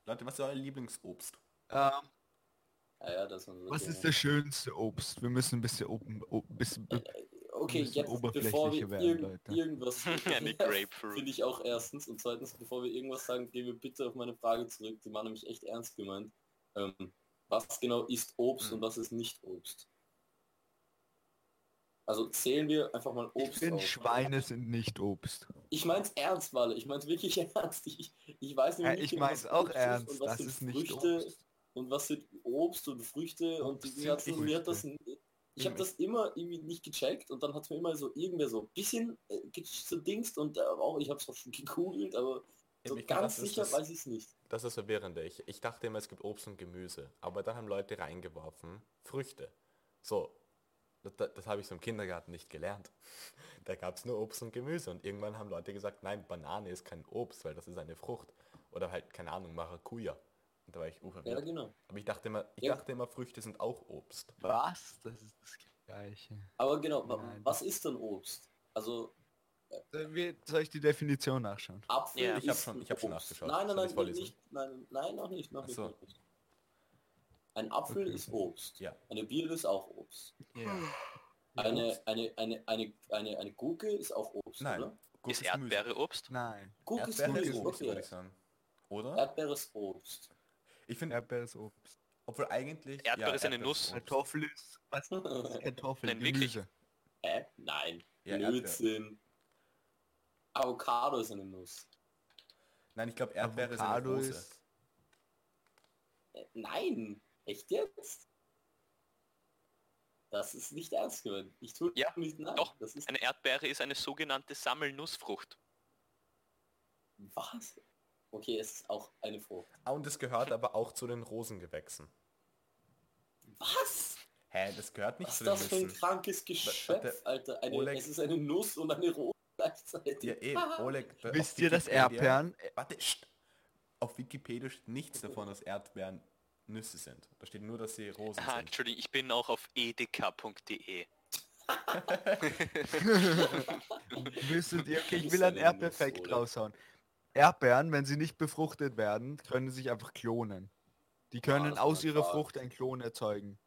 Leute, was ist euer Lieblingsobst? Ähm, Ja, ja, was ist das schönste Obst? Wir müssen ein bisschen open, o- bisschen, be- Okay, jetzt bevor wir werden, irgend, Leute. irgendwas [LAUGHS] [LAUGHS] finde ich auch erstens und zweitens, bevor wir irgendwas sagen, gehen wir bitte auf meine Frage zurück. Die war nämlich echt ernst gemeint. Ähm, was genau ist Obst Hm. und was ist nicht Obst? Also zählen wir einfach mal ich Obst finde, auf. Schweine sind nicht Obst. Ich mein's ernst, Walle. Ich mein's wirklich [LAUGHS] ernst. Ich, ich weiß Ja, nämlich ich nicht, mein's was auch Obst ist ernst, und was das sind ist nicht Früchte Obst. und was sind Obst und Früchte und Obst die sind ganzen, mir das, ich habe Eben, das immer irgendwie nicht gecheckt und dann hat mir immer so irgendwer so ein bisschen äh, gedingst und äh, auch ich habe es auch schon gegoogelt, aber so Eben, ich ganz sicher das- weiß ich es nicht. Das ist das Verwirrende. Ich, ich dachte immer, es gibt Obst und Gemüse. Aber dann haben Leute reingeworfen, Früchte. So, das, das, das habe ich so im Kindergarten nicht gelernt. [LAUGHS] Da gab es nur Obst und Gemüse. Und irgendwann haben Leute gesagt, nein, Banane ist kein Obst, weil das ist eine Frucht. Oder halt, keine Ahnung, Maracuja. Und da war ich Ja, verwirrt. genau. Aber ich dachte immer, ich Ja. dachte immer, Früchte sind auch Obst. Was? Das ist das Gleiche. Aber genau, Nein. was ist denn Obst? Also Äh, wie- Soll ich die Definition nachschauen? Apfel Ja. ist Ich hab schon- ein ich hab schon nachgeschaut. Nein, nein, nein, nicht, nein, nein, noch nicht, noch so. nicht. Ein Apfel Okay, ist okay. Obst. Ja. Eine Birne ist auch Obst. Eine, eine, eine, eine, eine, eine Gurke ist auch Obst, Nein. oder? Gurke Ist. Erdbeere Obst? Nein. Gurke ist Erdbeere ist Gemüse, Obst, würde ich okay. sagen. Oder? Erdbeere ist Obst. Ich finde, Erdbeere ist Obst. obwohl eigentlich... Erdbeere ist eine Erdbeere Nuss. Kartoffel ist... Was ist Kartoffel? Nein, wirklich. Gemüse. Hä? Nein. Ja. Blödsinn. Avocado ist eine Nuss. Nein, ich glaube, Erdbeere ist eine Avocado ist... Äh, nein. Echt jetzt? Das ist nicht ernst gemeint. Ich tue Ja, nicht nein. doch. Das ist Eine Erdbeere ist eine sogenannte Sammelnussfrucht. was? Okay, es ist auch eine Frucht. Ah, und es gehört aber auch zu den Rosengewächsen. Was? Hä, das gehört nicht Was zu ist den das für ein krankes Geschöpf, Alter? Eine, Oleg- es ist eine Nuss und eine Rose gleichzeitig. Ja, eh, Oleg, da- Wisst ihr, dass Erdbeeren... Warte, pst. auf Wikipedia steht nichts davon, dass Erdbeeren Nüsse sind. Da steht nur, dass sie Rosen Aha, sind. Entschuldigung, ich bin auch auf edk.de. [LAUGHS] Wüsstet ihr, okay, ich Ist will Erdbeerfakt oder? raushauen. Erdbeeren, wenn sie nicht befruchtet werden, können sich einfach klonen. Die können das aus ihrer Fakt. Frucht einen Klon erzeugen.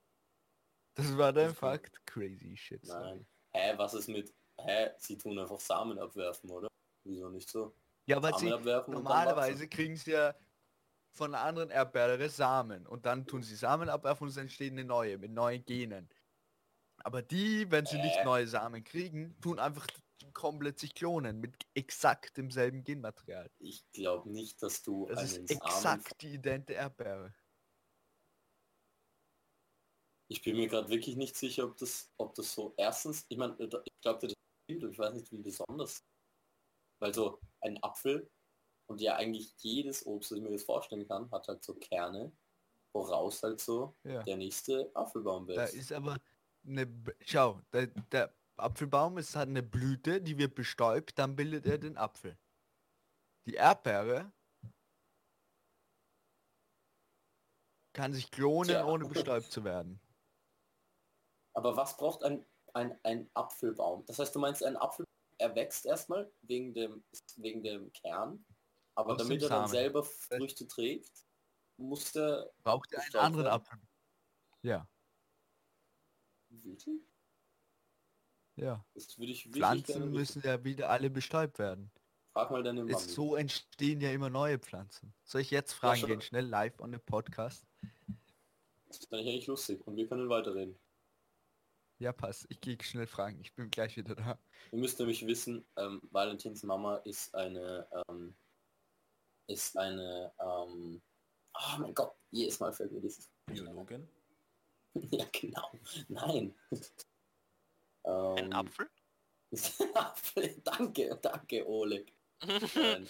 Das war der Das ist cool. Fakt. Crazy shit. Nein. Hä, was ist mit... Hä, sie tun einfach Samen abwerfen, oder? Wieso nicht so? Ja, weil Samen sie abwerfen normalerweise kriegen sie ja von einer anderen Erdbeere Samen und dann tun sie Samen abwerfen und es entstehen eine neue mit neuen Genen. Aber die, wenn sie nicht Äh. neue Samen kriegen, tun einfach komplett sich klonen mit exakt demselben Genmaterial. Ich glaube nicht, dass du Das ist einen Samen... exakt die idente Erdbeere. Ich bin mir gerade wirklich nicht sicher, ob das, ob das so... Erstens, ich meine, ich glaube, das stimmt, ich weiß nicht, wie besonders. Weil so ein Apfel und ja eigentlich jedes Obst, das ich mir das vorstellen kann, hat halt so Kerne, woraus halt so Ja. der nächste Apfelbaum Da wächst. ist aber eine... Schau, der, der Apfelbaum ist hat eine Blüte, die wird bestäubt, dann bildet er den Apfel. Die Erdbeere kann sich klonen, Tja. ohne bestäubt zu werden. Aber was braucht ein, ein, ein Apfelbaum? Das heißt, du meinst, ein Apfel erwächst erstmal wegen dem, wegen dem Kern Aber Aus damit er dann selber Früchte trägt, muss der Braucht er einen anderen werden. Apfel? Ja, wirklich? Ja. Das würde ich Pflanzen müssen ja wieder alle bestäubt werden. Frag mal deine Mami. Es, so entstehen ja immer neue Pflanzen. Soll ich jetzt fragen schon. gehen, schnell live on the Podcast? Das ist eigentlich lustig und wir können weiterreden. Ja, passt. Ich gehe schnell fragen. Ich bin gleich wieder da. Ihr müsst nämlich wissen, ähm, Valentins Mama ist eine, ähm, ist eine, ähm, oh mein Gott, jedes Mal fällt mir dieses. Biologin? [LAUGHS] ja, genau. Nein. Ein ähm, Apfel? [LAUGHS] Apfel. danke, danke, Oleg. Nein.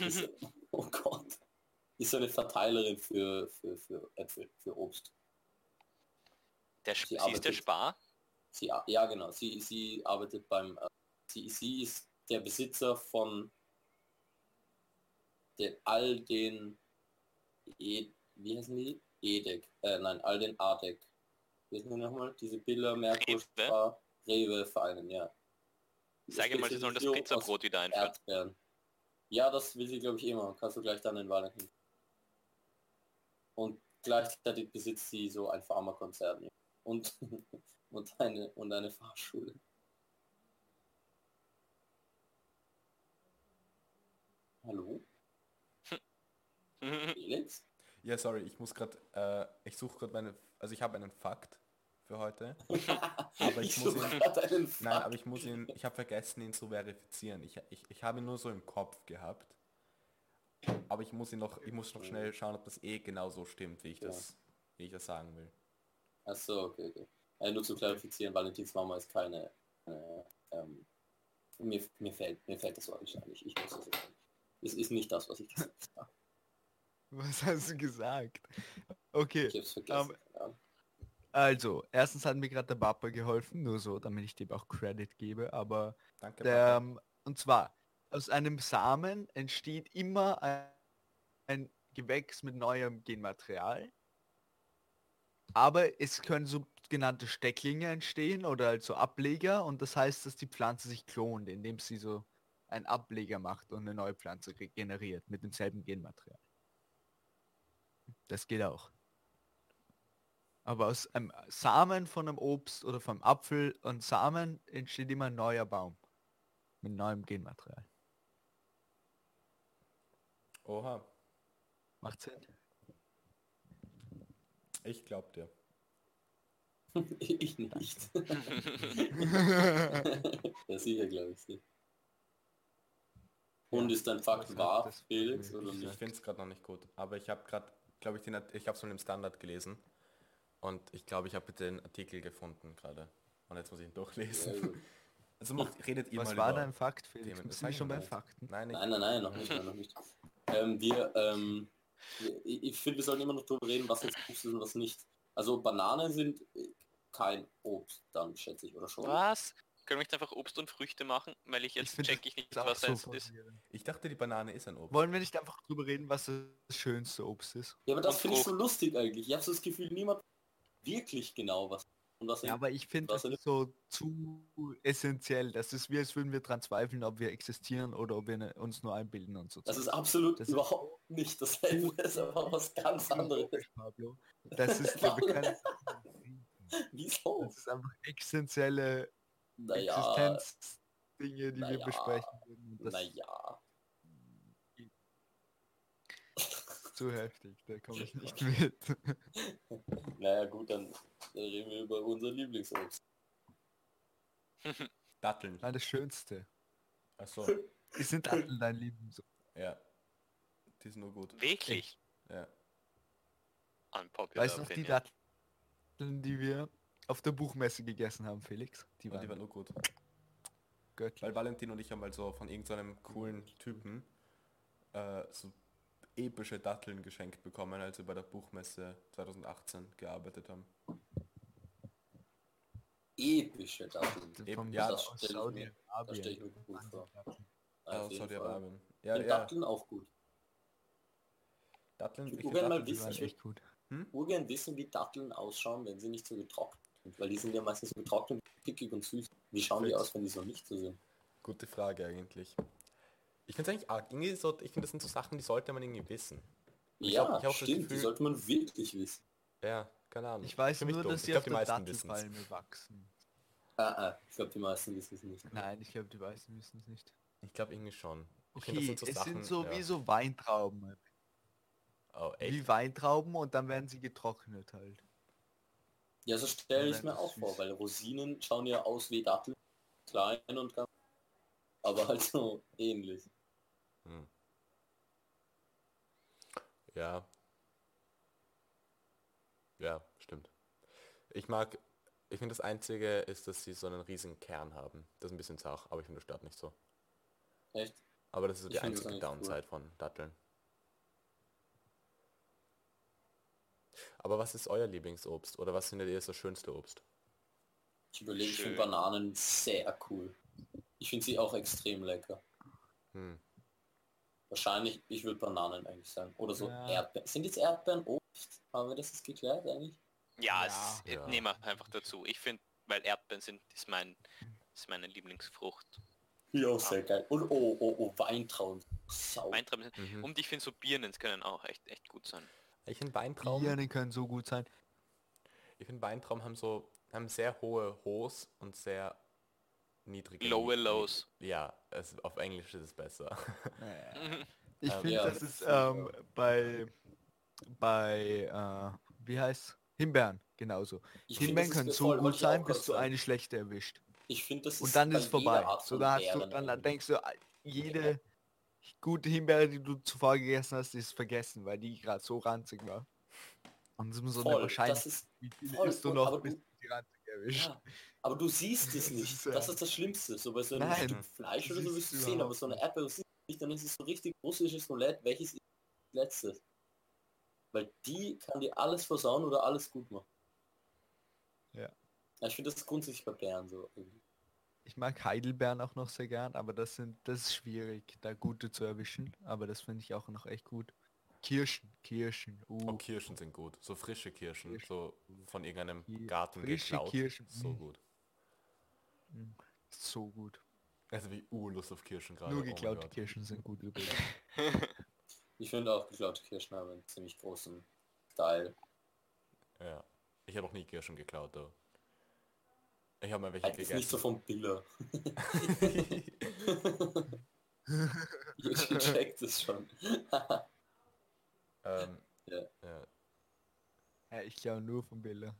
Ist, [LAUGHS] oh Gott. Ist so eine Verteilerin für, für, für Äpfel, für Obst. Der, Sie sie ist der arbeitet- Spar? Sie, ja, genau. Sie, sie arbeitet beim. Äh, sie, sie ist der Besitzer von den, all den. E, wie heißen die? Edek. Äh, nein, all den Adek. Wie heißen die nochmal? Diese Biller, Merkur, Rewe? Spar, Rewe Vereinen, ja. Sage mal, sie sollen das Pizzabrot wieder einführen. Erdbeeren. Ja, das will sie, glaube ich, immer. Kannst du gleich dann in Valentin. Und gleichzeitig besitzt sie so ein Pharmakonzern. ja. Und, [LAUGHS] und, eine, und eine Fahrschule. Hallo? [LAUGHS] Felix? Ja, sorry, ich muss gerade, äh, ich suche gerade meine, also ich habe einen Fakt für heute. [LAUGHS] Aber ich muss suche ihn- Nein, aber ich muss ihn, ich habe vergessen, ihn zu verifizieren. Ich, ich, ich habe ihn nur so im Kopf gehabt. Aber ich muss ihn noch, ich muss noch schnell schauen, ob das eh genau so stimmt, wie ich Ja. das, wie ich das sagen will. Achso, okay, okay. Äh, nur zu klarifizieren, Valentins Mama ist keine. Äh, ähm, mir, mir, fällt, mir fällt das Wort nicht. Ich, ich muss das. Es ist nicht das, was ich [LAUGHS] gesagt habe. Was hast du gesagt? Okay, Ich hab's vergessen. ja. Also, erstens hat mir gerade der Papa geholfen, nur so, damit ich dem auch Credit gebe, aber Danke. der, ähm, und zwar, aus einem Samen entsteht immer ein, ein Gewächs mit neuem Genmaterial, aber es können sogenannte Stecklinge entstehen oder also Ableger und das heißt, dass die Pflanze sich klont, indem sie so einen Ableger macht und eine neue Pflanze regeneriert mit demselben Genmaterial. Das geht auch. Aber aus einem Samen von einem Obst oder vom Apfel und Samen entsteht immer ein neuer Baum mit neuem Genmaterial. Oha, Macht Sinn? ich glaub dir. [LAUGHS] ich nicht. [LAUGHS] ja, sicher, glaube ich. Sie. Und ist dein Fakt Das- wahr, das- Felix, oder Ich nicht? finde es gerade noch nicht gut. Aber ich habe gerade, glaube ich, den, ich habe so einen Standard gelesen. Und ich glaube, ich habe den Artikel gefunden gerade. Und jetzt muss ich ihn durchlesen. Also macht, redet ihr Was mal war dein Fakt, Felix? Themen. Das Sind wir sag schon ich bei. Fakten? Nein, ich, Nein, nein, nein, noch nicht, nein, noch nicht. Ähm, wir, ähm, wir- ich, ich finde, wir sollten immer noch darüber reden, was jetzt Obst ist und was nicht. Also Bananen sind äh, kein Obst, dann schätze ich, oder schon? Was? Können wir nicht einfach Obst und Früchte machen? Weil ich jetzt check ich nicht, das was eins so ist. ich dachte, die Banane ist ein Obst. Wollen wir nicht einfach drüber reden, was das schönste Obst ist? Ja, aber das finde ich so lustig eigentlich. Ich habe so das Gefühl, niemand wirklich genau was. Und das Ja, aber ich finde was das ist so zu essentiell. Das ist wie, als würden wir dran zweifeln, ob wir existieren oder ob wir ne, uns nur einbilden und so. das ist absolut Das ist- überhaupt nicht dasselbe, das ist aber was ganz anderes. Pablo. Das ist, wir [LAUGHS] können, [LAUGHS] Wieso? das ist einfach essentielle Naja, Existenzdinge, die na wir besprechen naja. ist zu heftig, da komme ich nicht mit. [LAUGHS] Naja gut, dann reden wir über unser Lieblingsobst. [LAUGHS] Datteln. Nein, das Schönste. Achso, Die sind alle dein Lieblingsobst. ja. Die sind nur gut. Wirklich? Ja. Unpopular Weißt du noch die. Datteln, die wir auf der Buchmesse gegessen haben, Felix? Die Und die waren waren nur gut. göttlich. Weil Valentin und ich haben mal so von irgendeinem coolen Typen äh, so epische Datteln geschenkt bekommen, als wir bei der Buchmesse 2018 gearbeitet haben. Epische Datteln. Eben, Vom ja, das aus stell ich mir- das stell ich Saudi-Arabien. mir gut vor. Ja. Saudi-Arabien. Ja, ja. Datteln auch gut. Datteln, Ich ich würd find gerne mal Datteln Die wissen, ich echt gut. Urgern wissen, wie Datteln ausschauen, wenn sie nicht so getrocknet sind. Weil die sind ja meistens so getrocknet, pickig und süß. Wie schauen die Fix. aus, wenn die so nicht so sind? Gute Frage eigentlich. Ich finde es eigentlich arg. Irgendwie so, ich finde, das sind so Sachen, die sollte man irgendwie wissen. Ich ja, hab- ich hab stimmt, die Gefühl- sollte man wirklich wissen. Ja, keine Ahnung. Ich weiß nur, dumm. dass sie glaub, auf die meisten. Dattelpalme wachsen. Ah, ah, ich glaube, die meisten wissen es nicht. Nein, ich glaube, die meisten wissen es nicht. Ich glaube irgendwie schon. Okay, das sind so es Sachen, sind so ja. wie so Weintrauben. Oh, echt? Wie Weintrauben und dann werden sie getrocknet halt. Ja, so stelle ich mir auch ist vor, süß. weil Rosinen schauen ja aus wie Datteln, klein und ganz, aber halt so ähnlich. Hm. Ja. Ja, stimmt. Ich mag, ich finde das Einzige ist, dass sie so einen riesigen Kern haben. Das ist ein bisschen zart, aber ich finde das stört nicht so. Echt? Aber das ist so Ich die finde das einzige eigentlich cool. Downside von Datteln. Aber was ist euer Lieblingsobst? Oder was findet ihr ist das schönste Obst? Ich überlege, ich Schön. finde Bananen sehr cool. Ich finde sie auch extrem lecker. Hm. Wahrscheinlich, ich würde Bananen eigentlich sagen. Oder so Ja. Erdbeeren. Sind jetzt Erdbeeren Obst? Haben wir das jetzt geklärt eigentlich? Ja, Ja. es Ja. nehmen wir einfach dazu. Ich finde, weil Erdbeeren sind, ist mein, ist meine Lieblingsfrucht. Ja, auch sehr geil. Und oh, oh, oh, Weintrauben. Sau. Weintrauben sind, Mhm. und ich finde so Birnen können auch echt, echt gut sein. Ich finde Weintrauben, Birnen können so gut sein. ich finde Weintrauben haben so, haben sehr hohe Ho's und sehr niedrige Lower Mi- Lows. Ja, es, auf Englisch ist es besser. [LAUGHS] Ich Ähm, finde, ja, das das ist ähm, bei bei äh, wie heißt Himbeeren genauso. Ich Himbeeren können mir so gut sein, bis du eine schlechte erwischt. Ich finde, das ist Und dann ist es vorbei. So da hast du, dann, dann denkst du, ah, jede gute Himbeere, die du zuvor gegessen hast, ist vergessen, weil die gerade so ranzig war. Und es ist immer so eine Voll, Wahrscheinlich, das ist, wie viel voll isst du noch, aber bis die ranzig erwischt. ja, aber du siehst es [LAUGHS] Das nicht. ist, äh, Das ist das Schlimmste. So bei so einem Nein, Stück Fleisch oder so wirst du sehen, aber so eine nicht. Erdbeere siehst du nicht, dann ist es so richtig russisches Roulette. Welches ist das letzte? Weil die kann dir alles versauen oder alles gut machen. Ja. Ja, Ich finde das grundsätzlich bei Bären so. irgendwie. Ich mag Heidelbeeren auch noch sehr gern, aber das sind das ist schwierig, da gute zu erwischen. Aber das finde ich auch noch echt gut. Kirschen, Kirschen. Uh, Oh, Kirschen sind gut. So frische Kirschen, Kirschen. so von irgendeinem Ki- Garten frische geklaut. Kirschen, So mm. gut. so gut. Also wie Urlust auf Kirschen gerade. Nur oh geklaute Gott. Kirschen sind gut übrigens. [LAUGHS] Ich finde auch geklaute Kirschen haben einen ziemlich großen Teil. Ja. Ich habe auch nie Kirschen geklaut, though. Ich habe mal welche Halt ist nicht so gegessen. vom Biller. [LAUGHS] [LAUGHS] Ihr checkt es schon. Ähm, Ja. ja. Ja, ich glaube nur von Billa.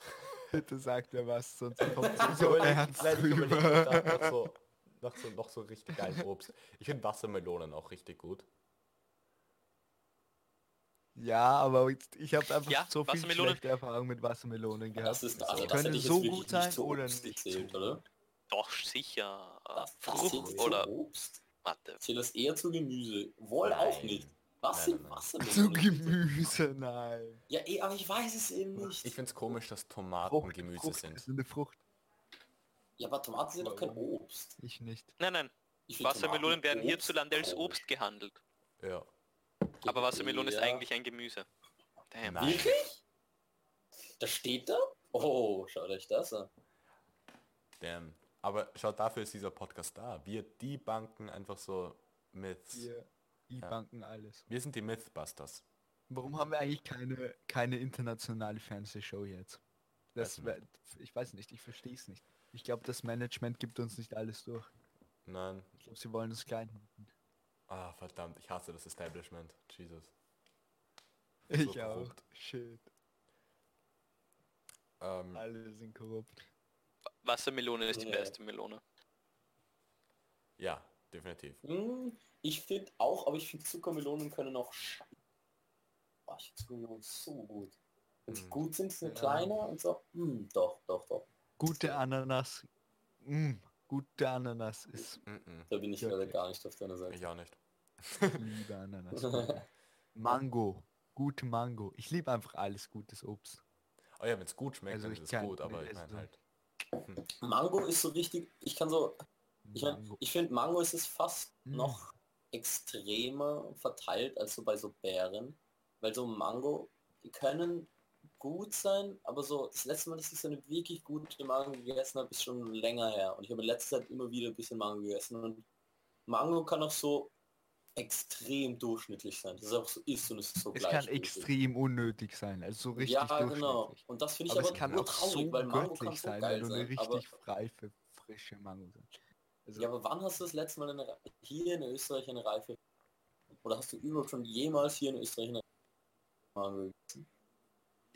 [LAUGHS] Bitte sagt er was, sonst [LAUGHS] kommt Ich es so ernst nein, ich überleg rüber. grad nach so, nach so, noch so richtig geilen [LAUGHS] Obst. Ich finde Wassermelonen auch richtig gut. Ja, aber jetzt- ich habe einfach Ja, so viel schlechte Erfahrungen mit Wassermelonen gehabt. Das ist, So. also das jetzt so gut sein oder nicht gezählt, oder? Doch, sicher. Das, Frucht oder... Obst. Warte. Zählt das eher zu Gemüse? Wohl Nein. auch nicht. Was Nein, sind nein, nein. Zu Wassermelonen? Gemüse, nein. Ja, eh, aber ich weiß es eben nicht. Ich finde es komisch, dass Tomaten Frucht, Gemüse Frucht, sind. Ist eine Frucht. Ja, aber Tomaten sind doch kein Obst. Ich nicht. Nein, nein. Ich Wassermelonen Tomaten werden Obst hierzulande als komisch. Obst gehandelt. Ja. Aber Wassermelone ist Ja. eigentlich ein Gemüse. Damn. Nein. Wirklich? Das steht da? Oh, schaut euch das an. Damn. Aber schaut, dafür ist dieser Podcast da. Wir die Banken einfach so Myths. Wir E-Banken alles. Wir sind die Mythbusters. Warum haben wir eigentlich keine, keine internationale Fernsehshow jetzt? Das Weiß ich weiß nicht, ich verstehe es nicht. Ich glaube, das Management gibt uns nicht alles durch. Nein. Ich glaube, sie wollen uns klein halten. Ah, verdammt. Ich hasse das Establishment. Jesus. Ich So auch. korrupt. Shit. Ähm, Alle sind korrupt. Wassermelone ist die Nee. beste Melone. ja, definitiv. Hm, ich finde auch, aber ich finde Zuckermelonen können auch. Boah, ich finde Zuckermelonen so gut. Wenn sie Hm. gut sind, sind Ja. kleiner und so. Hm, doch, doch, doch. Gute Ananas. Mm, gute Ananas ist Mm -mm. Da bin ich Wirklich. leider gar nicht auf deiner Seite. Ich auch nicht. ich liebe Ananas. [LAUGHS] Mango. Gute Mango. Ich liebe einfach alles gutes Obst. Oh ja, wenn es gut schmeckt, Also dann ist es gut, aber ich meine halt. Mango ist so richtig, ich kann so, ich, mein, ich finde Mango ist es fast Mm. noch extremer verteilt als so bei so Beeren. Weil so Mango, die können gut sein, aber so das letzte Mal, dass ich so eine wirklich gute Mango gegessen habe, ist schon länger her. Und ich habe in letzter Zeit immer wieder ein bisschen Mango gegessen. Und Mango kann auch so extrem durchschnittlich sein. Das ist auch so ist und es ist so Es kann extrem unnötig sein, also so richtig Ja, genau. Und das finde ich Aber aber, es kann auch so traurig, weil Mango göttlich so sein, geil wenn du eine richtig reife, frische Mango hast. Also, ja, aber wann hast du das letzte Mal eine, hier in Österreich eine Reife? Oder hast du überhaupt schon jemals hier in Österreich eine Mango gegessen?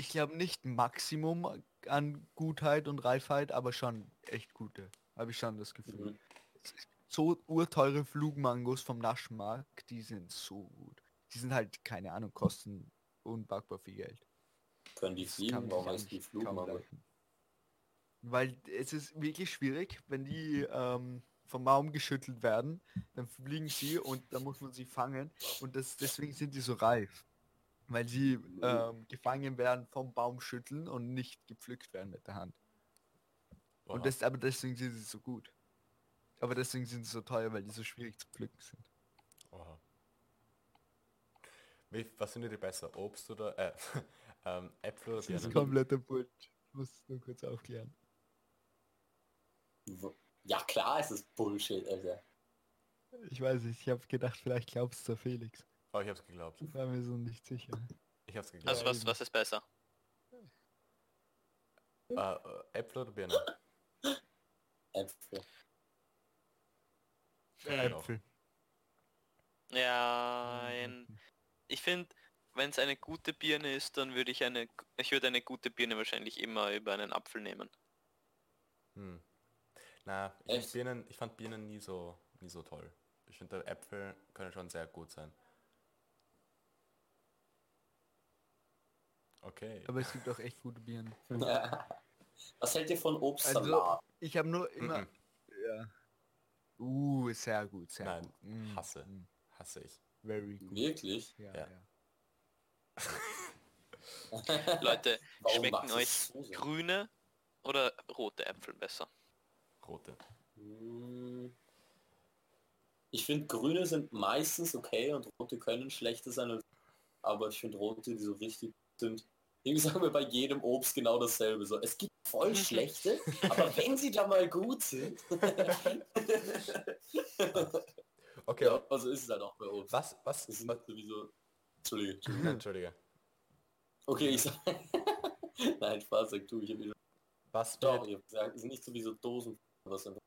ich glaube nicht Maximum an Gutheit und Reifheit, aber schon echt gute. Habe ich schon das Gefühl. Mhm. So urteure Flugmangos vom Naschmarkt, die sind so gut. Die sind halt, keine Ahnung, kosten unbackbar viel Geld. Können die fliegen? Warum heißt die Flugmango? Weil es ist wirklich schwierig, wenn die ähm, vom Baum geschüttelt werden, dann fliegen sie und dann muss man sie fangen und das, deswegen sind die so reif. Weil sie ähm, gefangen werden vom Baum schütteln und nicht gepflückt werden mit der Hand. Und das, aber deswegen sind sie so gut. Aber deswegen sind sie so teuer, weil die so schwierig zu pflücken sind. Oha. Wie, was findet ihr besser? Obst oder äh, [LAUGHS] ähm, Äpfel oder Das ist Birnen? kompletter Bullshit. Ich muss nur kurz aufklären. Ja klar, es ist Bullshit, Alter. Ich weiß nicht, ich habe gedacht, vielleicht glaubst du Felix. Oh, ich hab's geglaubt. Ich war mir so nicht sicher. Ich hab's geglaubt. Also was, was ist besser? äh, äh, Äpfel oder Birnen? Äpfel. Genau. Äpfel. Ja, ein, ich finde, wenn es eine gute Birne ist, dann würde ich eine, ich würde eine gute Birne wahrscheinlich immer über einen Apfel nehmen. Hm. Na, ich, Birnen, ich fand Birnen nie so, nie so toll. Ich finde Äpfel können schon sehr gut sein. Okay. Aber es gibt auch echt gute Birnen. [LAUGHS] Was hält ihr von Also, Obstsalat? ich habe nur immer... Mhm. Ja. Uh, sehr gut, sehr Nein, gut. Mm, hasse. mm, Hasse ich. very good. Wirklich? Ja, Ja. ja. [LAUGHS] Leute, Warum schmecken euch so grüne oder rote Äpfel besser? Rote. Hm. Ich finde grüne sind meistens okay und rote können schlechter sein, aber ich finde rote, die so richtig sind. Irgendwie sagen wir bei jedem Obst genau dasselbe. So, es gibt voll schlechte, [LAUGHS] aber wenn sie da mal gut sind. [LAUGHS] Okay, ja, also ist es halt auch bei Obst. was, was, Das sind was sowieso. Entschuldige, Entschuldige. Entschuldige. Okay, ich sag. [LAUGHS] Nein, Spaß, sag du, ich hab wieder. Was Doch, ich hab gesagt, es sind nicht sowieso Dosen, was einfach.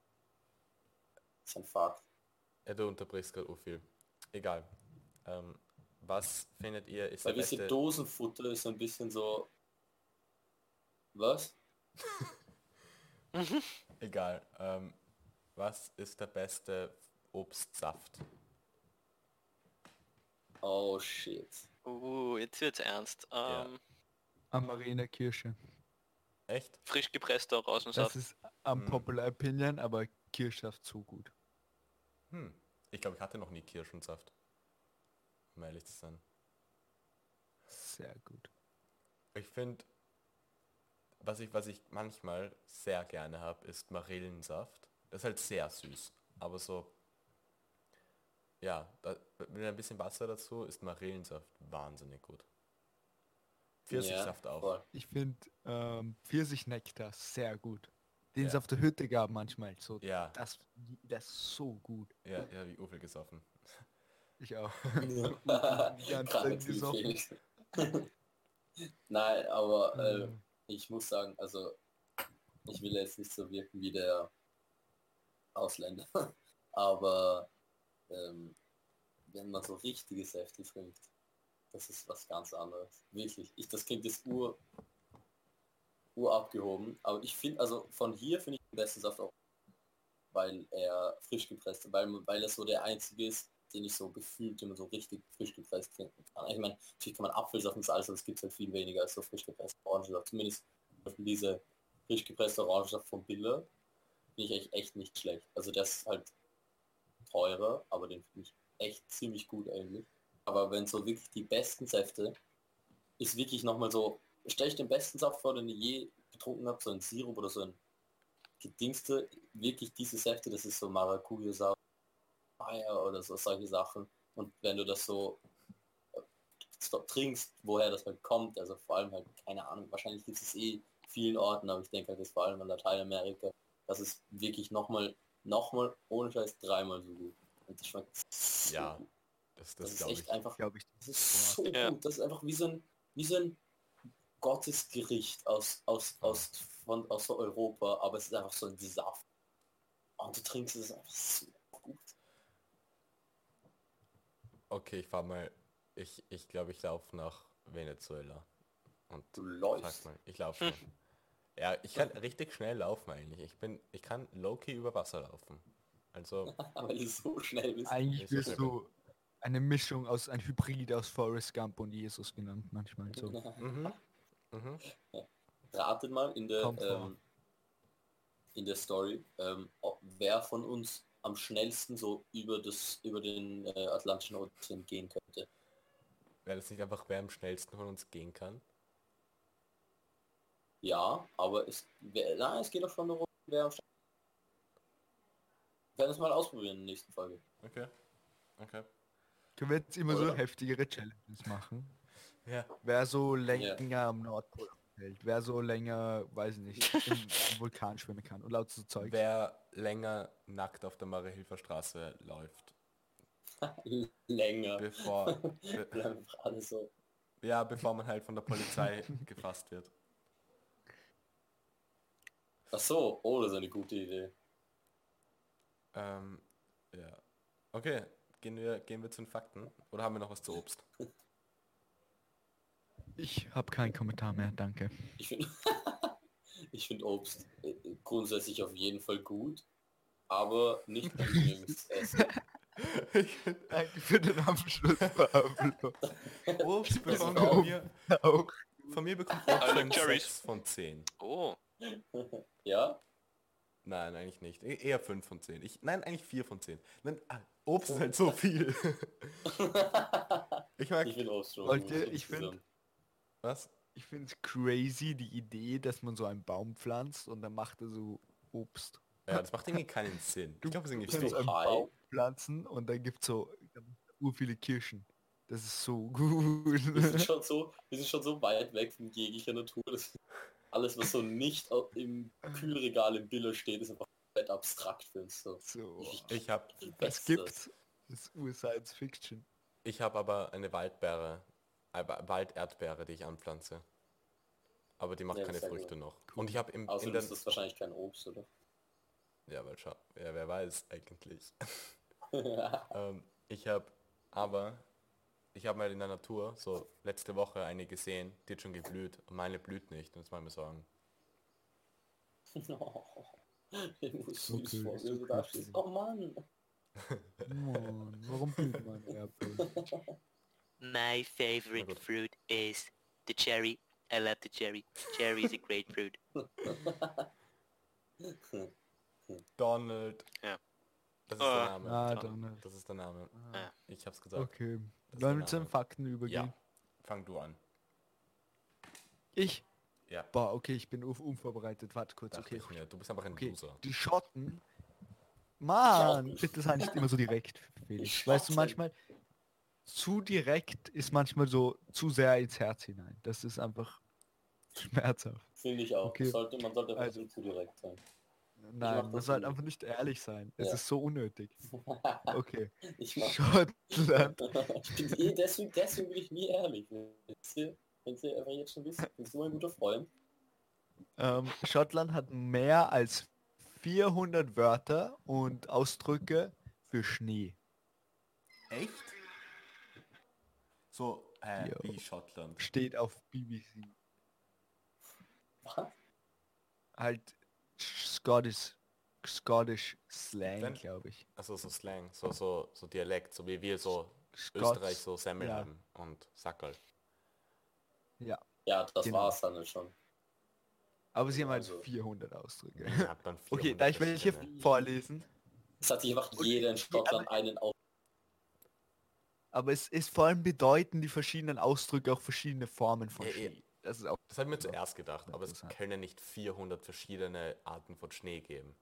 Das ist ein Fakt. ja, du unterbrichst gerade viel. Egal. Ähm, was findet ihr ist Weil der beste... Dosenfutter ist so ein bisschen so. Was? Egal. Ähm, was ist der beste Obstsaft? Oh shit. Uh, jetzt wird's ernst. Ja. Ähm, Amarene Kirsche. Echt? Frisch gepresster Das Rausensaft. ist Hm. unpopular opinion, aber Kirschsaft so gut. Hm. Ich glaube, ich hatte noch nie Kirschensaft. Um ehrlich zu sein. Sehr gut. Ich finde, was ich, was ich manchmal sehr gerne habe, ist Marillensaft. Das ist halt sehr süß. Aber so, ja, da, mit ein bisschen Wasser dazu ist Marillensaft wahnsinnig gut. Pfirsichsaft auch. voll. Ich finde ähm, Pfirsichnektar sehr gut. Den es Ja. auf der Hütte gab manchmal. So, Ja, das, das ist so gut. ja, ja, wie Uwe gesoffen. Ich auch. [LAUGHS] [LAUGHS] Nein, aber äh, Mhm. ich muss sagen, also ich will jetzt nicht so wirken wie der Ausländer, [LAUGHS] aber ähm, wenn man so richtige Säfte trinkt, das ist was ganz anderes. Wirklich. Ich, das Kind ist ur, ur abgehoben, aber ich finde, also von hier finde ich den besten Saft auch, weil er frisch gepresst, weil, weil er so der einzige ist, den ich so gefühlt immer so richtig frisch gepresst trinken kann. Ich meine, natürlich kann man Apfelsaft und alles, aber es gibt halt viel weniger als so frisch gepresst Orangensaft. Zumindest zum Beispiel diese frisch gepresste Orangensaft von Billa finde ich echt, echt nicht schlecht. Also der ist halt teurer, aber den finde ich echt ziemlich gut eigentlich. Aber wenn so wirklich die besten Säfte, ist wirklich nochmal so, stell ich den besten Saft vor, den ich je getrunken habe, so ein Sirup oder so ein gedingste, wirklich diese Säfte, das ist so Maracuja-Saft, Eier oder so, solche Sachen. Und wenn du das so, Stop trinkst, woher das halt kommt. Also vor allem halt, keine Ahnung, wahrscheinlich gibt es eh vielen Orten, aber ich denke halt, das vor allem in Lateinamerika, das ist wirklich nochmal, nochmal ohne Scheiß dreimal so gut. Und das schmeckt so Ja, gut. das, Das, das ist echt ich. einfach, Glaube ich. das ist so Ja. gut. Das ist einfach wie so ein, wie so ein Gottesgericht aus, aus, aus, von, aus Europa, aber es ist einfach so ein Saft. Und du trinkst es einfach so gut. Okay, ich fahr mal. Ich ich, glaube, ich laufe nach Venezuela. Und Du sag läufst. mal, ich laufe schon. [LAUGHS] Ja, ich kann richtig schnell laufen eigentlich. Ich bin, ich kann low-key über Wasser laufen. Also, [LAUGHS] Weil du so schnell bist. Eigentlich Ist das wirst du eine Mischung aus, ein Hybrid aus Forrest Gump und Jesus genannt manchmal so. [LAUGHS] mhm, mhm. Ratet mal in der, ähm, in der Story, ähm, ob- wer von uns am schnellsten so über das über den äh, Atlantischen Ozean gehen könnte. Wäre das nicht einfach, wer am schnellsten von uns gehen kann? Ja, aber es, wer, nein, es geht doch schon darum, wer am schnellsten. Wir werden es mal ausprobieren in der nächsten Folge. Okay. Okay. Können wir jetzt immer so Oder? heftigere Challenges machen? Ja. Wer so länger am Nordpol hält, wer so länger, weiß ich nicht, im, [LAUGHS] Vulkan schwimmen kann und laut so Zeug. Wer länger nackt auf der Marie-Hilfer Straße läuft, [LAUGHS] Länger. bevor, [LAUGHS] be, Bleiben einfach alle so. ja, bevor man halt von der Polizei gefasst wird. Ach so, oh, das ist eine gute Idee. Ähm, ja. Okay, gehen wir, gehen wir zu den Fakten. Oder haben wir noch was zu Obst? Ich habe keinen Kommentar mehr, danke. Ich finde [LAUGHS] ich finde Obst äh, grundsätzlich auf jeden Fall gut, aber nicht angenehmes [LAUGHS] Essen. Danke für den Abschluss, [LAUGHS] Pablo. Obst bekommt von mir, Auch. von mir bekommt Obst. 6 von 10. Oh, Ja? Nein, eigentlich nicht. E- Eher 5 von 10. Ich, nein, eigentlich 4 von 10. Nein, ah, Obst ist halt so viel. ich mag... Ich finde Obst schon ihr- ich find- insgesamt. Was? Ich finde es crazy, die Idee, dass man so einen Baum pflanzt und dann macht er so Obst. Ja, das macht irgendwie keinen Sinn. Ich glaube, es ist irgendwie du fake. einen? Baum pflanzen und dann gibt es so ur viele Kirschen. Das ist so gut. Wir sind schon so, wir sind schon so weit weg von jeglicher Natur. dass alles, was so nicht im Kühlregal im Biller steht, ist einfach komplett abstrakt für uns. So. so. Ich habe Wie Das best gibt's. Das ist Ur-Science Fiction. ich hab aber eine Waldbeere, Walderdbeere, die ich anpflanze. Aber die macht Ja, keine. Früchte noch. Und ich habe im Außerdem in der, ist das wahrscheinlich kein Obst, oder? Ja, weil schau, ja, wer weiß eigentlich. [LAUGHS] [LAUGHS] ähm, ich habe aber, ich habe mal in der Natur so letzte Woche eine gesehen, die hat schon geblüht und meine blüht nicht. Und jetzt mal mir sagen. [LAUGHS] ich muss So süß cool, vor so mir so da cool. stehst. Oh Mann! Mann, warum blüht man Erdbeeren? My favorite gut. fruit is the cherry. I love the cherry. Cherry is a great fruit. [LAUGHS] Donald. Ja. Das ist Ah. der Name. Ah, Donald. Das ist der Name. Ja. Ich hab's gesagt. Okay. Wollen wir zu den. Fakten übergehen? Ja. Fang du an. Ich? Ja. Boah, okay, ich bin un- unvorbereitet. Warte kurz, Dachte okay. ich mir. Du bist einfach ein Okay, Loser. die Schotten. Mann, bitte sei nicht immer so direkt, Felix. Weißt du, manchmal zu direkt ist manchmal so zu sehr ins Herz hinein. Das ist einfach [LAUGHS] schmerzhaft. Finde ich auch. Okay. Sollte, man sollte einfach Also- nicht zu direkt sein. Nein, man das sollte einfach nicht ehrlich sein. Es Ja. ist so unnötig. [LAUGHS] Okay. Ich mach Schottland. [LAUGHS] ich bin eh deswegen, deswegen bin ich nie ehrlich. Wenn Sie, wenn Sie einfach jetzt schon wissen, bist du ein guter Freund. Ähm, Schottland hat mehr als 400 Wörter und Ausdrücke für Schnee. Echt? So, hä, Jo. wie Schottland. Steht auf BBC. Was? Halt Scottish, Scottish Slang, glaube ich. Also so Slang, so, so, so Dialekt, so wie wir so Scots, Österreich so Semmel ja. haben und Sackerl. Ja, Ja, das Genau. war's dann schon. aber sie haben halt Also- 400 Ausdrücke. Ich hab dann Okay, 400 da ich welche vorlesen, Es hat sich einfach jeder in Schottland einen auf. Aber es ist vor allem bedeuten die verschiedenen Ausdrücke auch verschiedene Formen von Ja. Schnee. Das ist auch Das habe ich mir zuerst gedacht, aber es können nicht 400 verschiedene Arten von Schnee geben.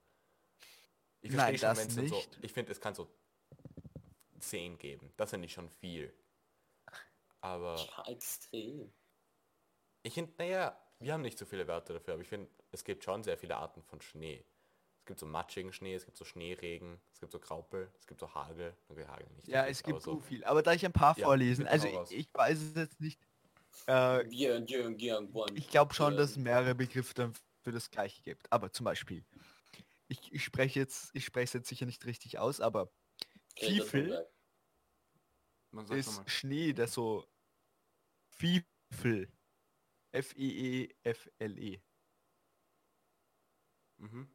Ich Nein, verstehe schon, das dann so, nicht. ich finde, es kann so 10 geben. Das finde ich schon viel. Aber Ja, extrem. ich finde, naja, wir haben nicht so viele Wörter dafür, aber ich finde, es gibt schon sehr viele Arten von Schnee. Es gibt so matschigen Schnee, es gibt so Schneeregen, es gibt so Graupel, es gibt so Hagel. Okay, Hagel nicht. Ja, es gibt so viel. Aber da ich ein paar Ja, vorlesen, also ich, ich weiß es jetzt nicht. Äh, ich glaube schon, dass es mehrere Begriffe dann für das gleiche gibt. Aber zum Beispiel, ich, ich spreche jetzt, ich spreche es jetzt sicher nicht richtig aus, aber. Man sagt ist. Schnee, der so Fiefel. E F-E-E-F-L-E. Mhm.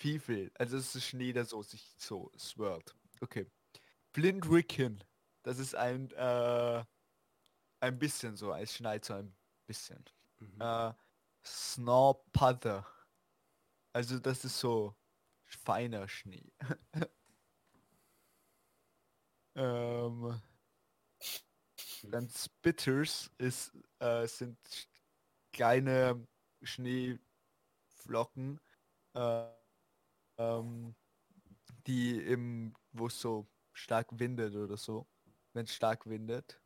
Fiefel. Also es ist Schnee, der so sich so swirlt. Okay. Flintwicken. Das ist ein äh, ein bisschen so, es schneit so ein bisschen. Mhm. Äh, Snowpother. Also das ist so feiner Schnee. [LAUGHS] ähm, dann Spitters ist, äh, sind kleine Schneeflocken, äh, ähm, die im, wo es so stark windet oder so, wenn es stark windet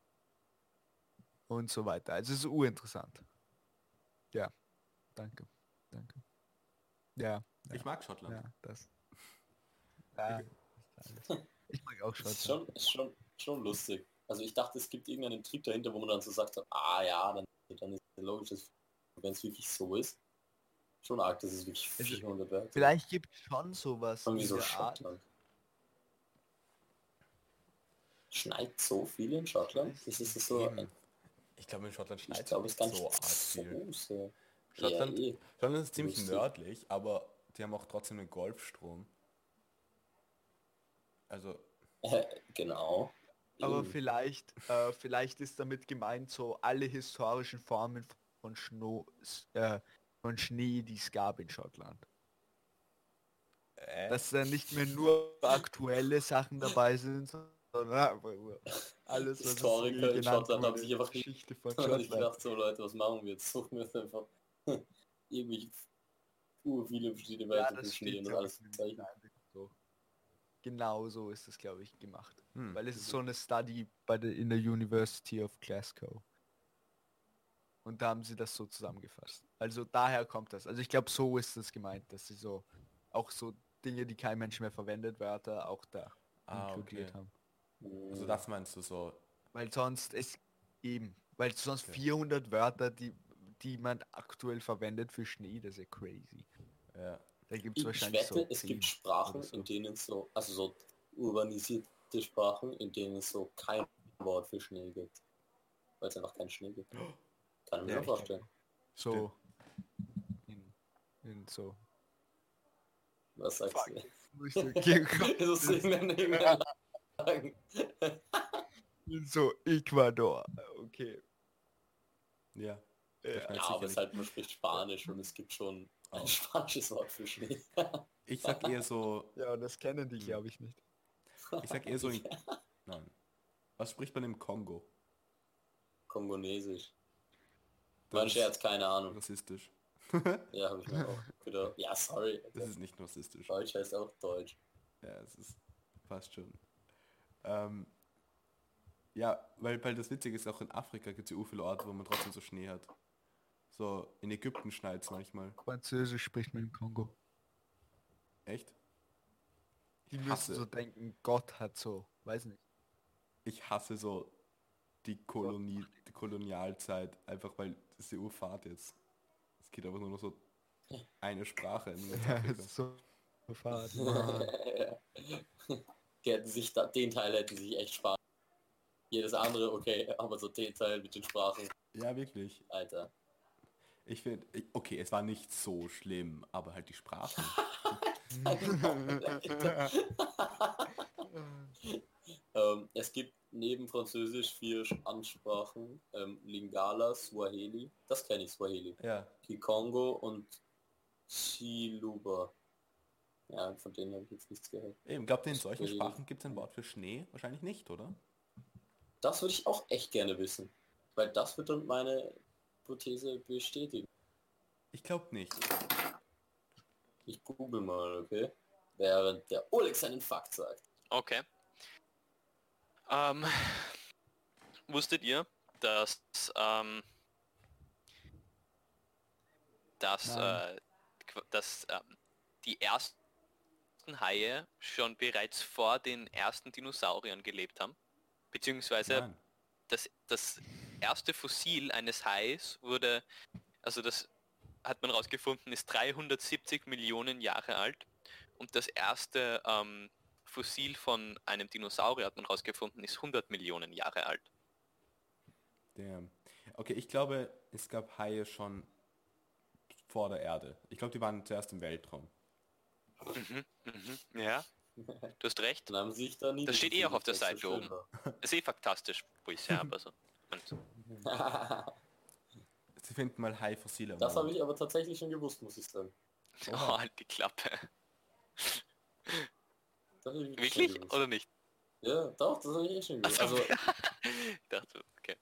und so weiter. Also es ist urinteressant. Ja, danke, danke. Ja, ja, Ich mag Schottland. ja, das. [LAUGHS] Ja, ich mag auch Das ist Schottland. schon, ist schon, schon lustig. Also ich dachte, es gibt irgendeinen Trieb dahinter, wo man dann so sagt, so, ah ja, dann, dann ist es logisch, wenn es wirklich so ist. Schon arg, dass es wirklich Also, 400 Werte. Vielleicht gibt es schon sowas Irgendwie so der Art. Schottland. Schneit so viel in Schottland? Ist es so? Eben. Ich glaube, in Schottland Ich schneit glaube, es ist gar so nicht arg viel. so. Schottland, Ja, eh. Schottland ist ziemlich Lustig. nördlich, aber die haben auch trotzdem einen Golfstrom. Also, Äh, genau. Aber Eben. vielleicht, äh, vielleicht ist damit gemeint so alle historischen Formen von, Schno äh, von Schnee, die es gab in Schottland. äh, Dass da nicht mehr nur aktuelle Sachen dabei sind, sondern alles, was Historiker in Schottland haben sich einfach Geschichte von Schottland. dachte so, Leute, was machen wir jetzt? Suchen wir jetzt einfach [LAUGHS] irgendwie viele verschiedene Ja, Werte das Schnee und das alles so. Genau so ist es, glaube ich, gemacht. hm. Weil es ist so eine Study bei der, in der University of Glasgow. Und da haben sie das so zusammengefasst. Also daher kommt das. Also ich glaube, so ist es gemeint, dass sie so auch so Dinge, die kein Mensch mehr verwendet, Wörter auch da ah, inkludiert okay. haben. Also das meinst du so, Weil sonst es eben, weil sonst Okay. 400 Wörter, die, die man aktuell verwendet für Schnee, das ist ja crazy. ja. Da gibt Ich, es ich wahrscheinlich wette, so es 10 gibt Sprachen, so. in denen es so, also so urbanisierte Sprachen, in denen es so kein Wort für Schnee gibt. Weil es einfach keinen Schnee gibt. [GASPS] Kann ich mir Ja, vorstellen. so in, in so Was sagst Fuck. du? Ich [LAUGHS] [LAUGHS] so Ecuador. Okay. Ja. Ja. schneit Ja, aber es halt, man spricht Spanisch und es gibt schon ein Oh. spanisches Wort für Schnee. [LAUGHS] Ich sag eher so, Ja, das kennen die, glaube ich, nicht. ich sag eher so in, nein. Was spricht man im Kongo? Kongolesisch. Mein Scherz, keine Ahnung. Rassistisch. [LAUGHS] Ja, habe ich mir auch gedacht. [LAUGHS] Ja, sorry. Das ist nicht rassistisch. Deutsch heißt auch Deutsch. Ja, es ist fast schon. Ähm, ja, weil, weil das Witzige ist, auch in Afrika gibt es ja viele Orte, wo man trotzdem so Schnee hat. So, in Ägypten schneit es manchmal. Französisch spricht man im Kongo. Echt? Die Ich müssen hasse, so denken, Gott hat so, weiß nicht. ich hasse so die, Kolonie, die Kolonialzeit, einfach weil das ist die Urfahrt jetzt. Es geht aber nur noch so eine Sprache in Ja, so fad. [LAUGHS] Die hätten sich da, den Teil hätten sie sich echt sparen. Jedes andere, okay, aber so den Teil mit den Sprachen, Ja, wirklich. Alter. Ich finde, okay, es war nicht so schlimm, aber halt die Sprachen. [LAUGHS] [LAUGHS] Ähm, es gibt neben Französisch vier Ansprachen. Ähm, Lingala, Swahili, das kenne ich, Swahili. ja, Kikongo und Chiluba. Ja, von denen habe ich jetzt nichts gehört. eben, glaubt ihr, in solchen Swahili. Sprachen gibt es ein Wort für Schnee? Wahrscheinlich nicht, oder? Das würde ich auch echt gerne wissen. Weil das wird dann meine Hypothese bestätigen. Ich glaube nicht. Ich google mal, okay? Während der Oleg seinen Fakt sagt. Okay. Ähm, wusstet ihr, dass, ähm, dass, äh, dass ähm, die ersten Haie schon bereits vor den ersten Dinosauriern gelebt haben. Beziehungsweise Nein. das, das erste Fossil eines Hais wurde, also das hat man rausgefunden, ist 370 Millionen Jahre alt. Und das erste ähm, Fossil von einem Dinosaurier hat man rausgefunden, ist 100 Millionen Jahre alt. Damn. Okay, ich glaube, es gab Haie schon vor der Erde. Ich glaube, die waren zuerst im Weltraum. Mhm, mhm, ja, [LAUGHS] du hast recht. Dann haben sie sich da nie... Das steht eh auch auf der Seite oben. Ist eh faktastisch, wo ich es her habe. Also. Sie finden mal Hai-Fossile. am Das habe ich aber tatsächlich schon gewusst, muss ich sagen. [LAUGHS] oh, halt die Klappe. Das hab ich schon Wirklich? Oder nicht? Ja, doch, das habe ich eh schon gewusst. Also, Also, [LAUGHS] ich dachte, okay.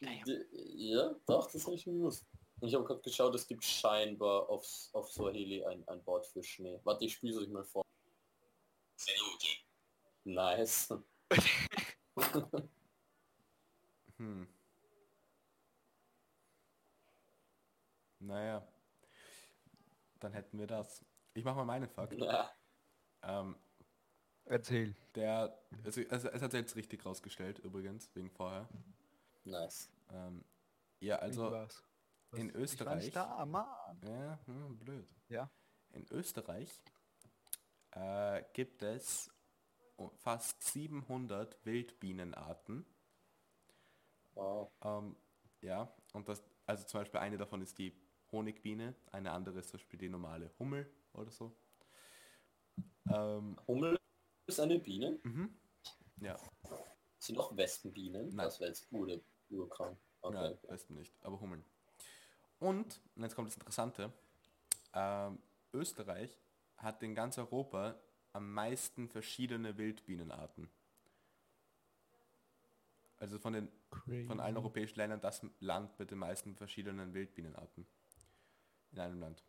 d- ja, doch, das habe ich schon gewusst. Und ich habe gerade geschaut, es gibt scheinbar auf, auf Swahili ein, ein Wort für Schnee. Warte, ich spiele es euch mal vor. Nice. [LAUGHS] Hm. Naja. Dann hätten wir das. Ich mache mal meinen Fakt. Ja. Ähm, Erzähl. der, also, also es hat selbst richtig rausgestellt, übrigens, wegen vorher. Nice. Ähm, ja, also? Was? in Ich war nicht Österreich. da, Mann. Ja, hm, blöd. Ja. In Österreich äh, gibt es fast 700 Wildbienenarten. Wow. Ähm, ja, und das, also zum Beispiel eine davon ist die Honigbiene, eine andere ist zum Beispiel die normale Hummel oder so. Ähm, Hummel ist eine Biene. mhm. Ja, Sind auch Wespenbienen? Nein. Das wäre jetzt ur, urkrank. Okay. ja, besten nicht, aber Hummeln. Und, und jetzt kommt das Interessante, ähm, Österreich hat in ganz Europa am meisten verschiedene Wildbienenarten. Also von den von allen europäischen Ländern das Land mit den meisten verschiedenen Wildbienenarten. In einem Land.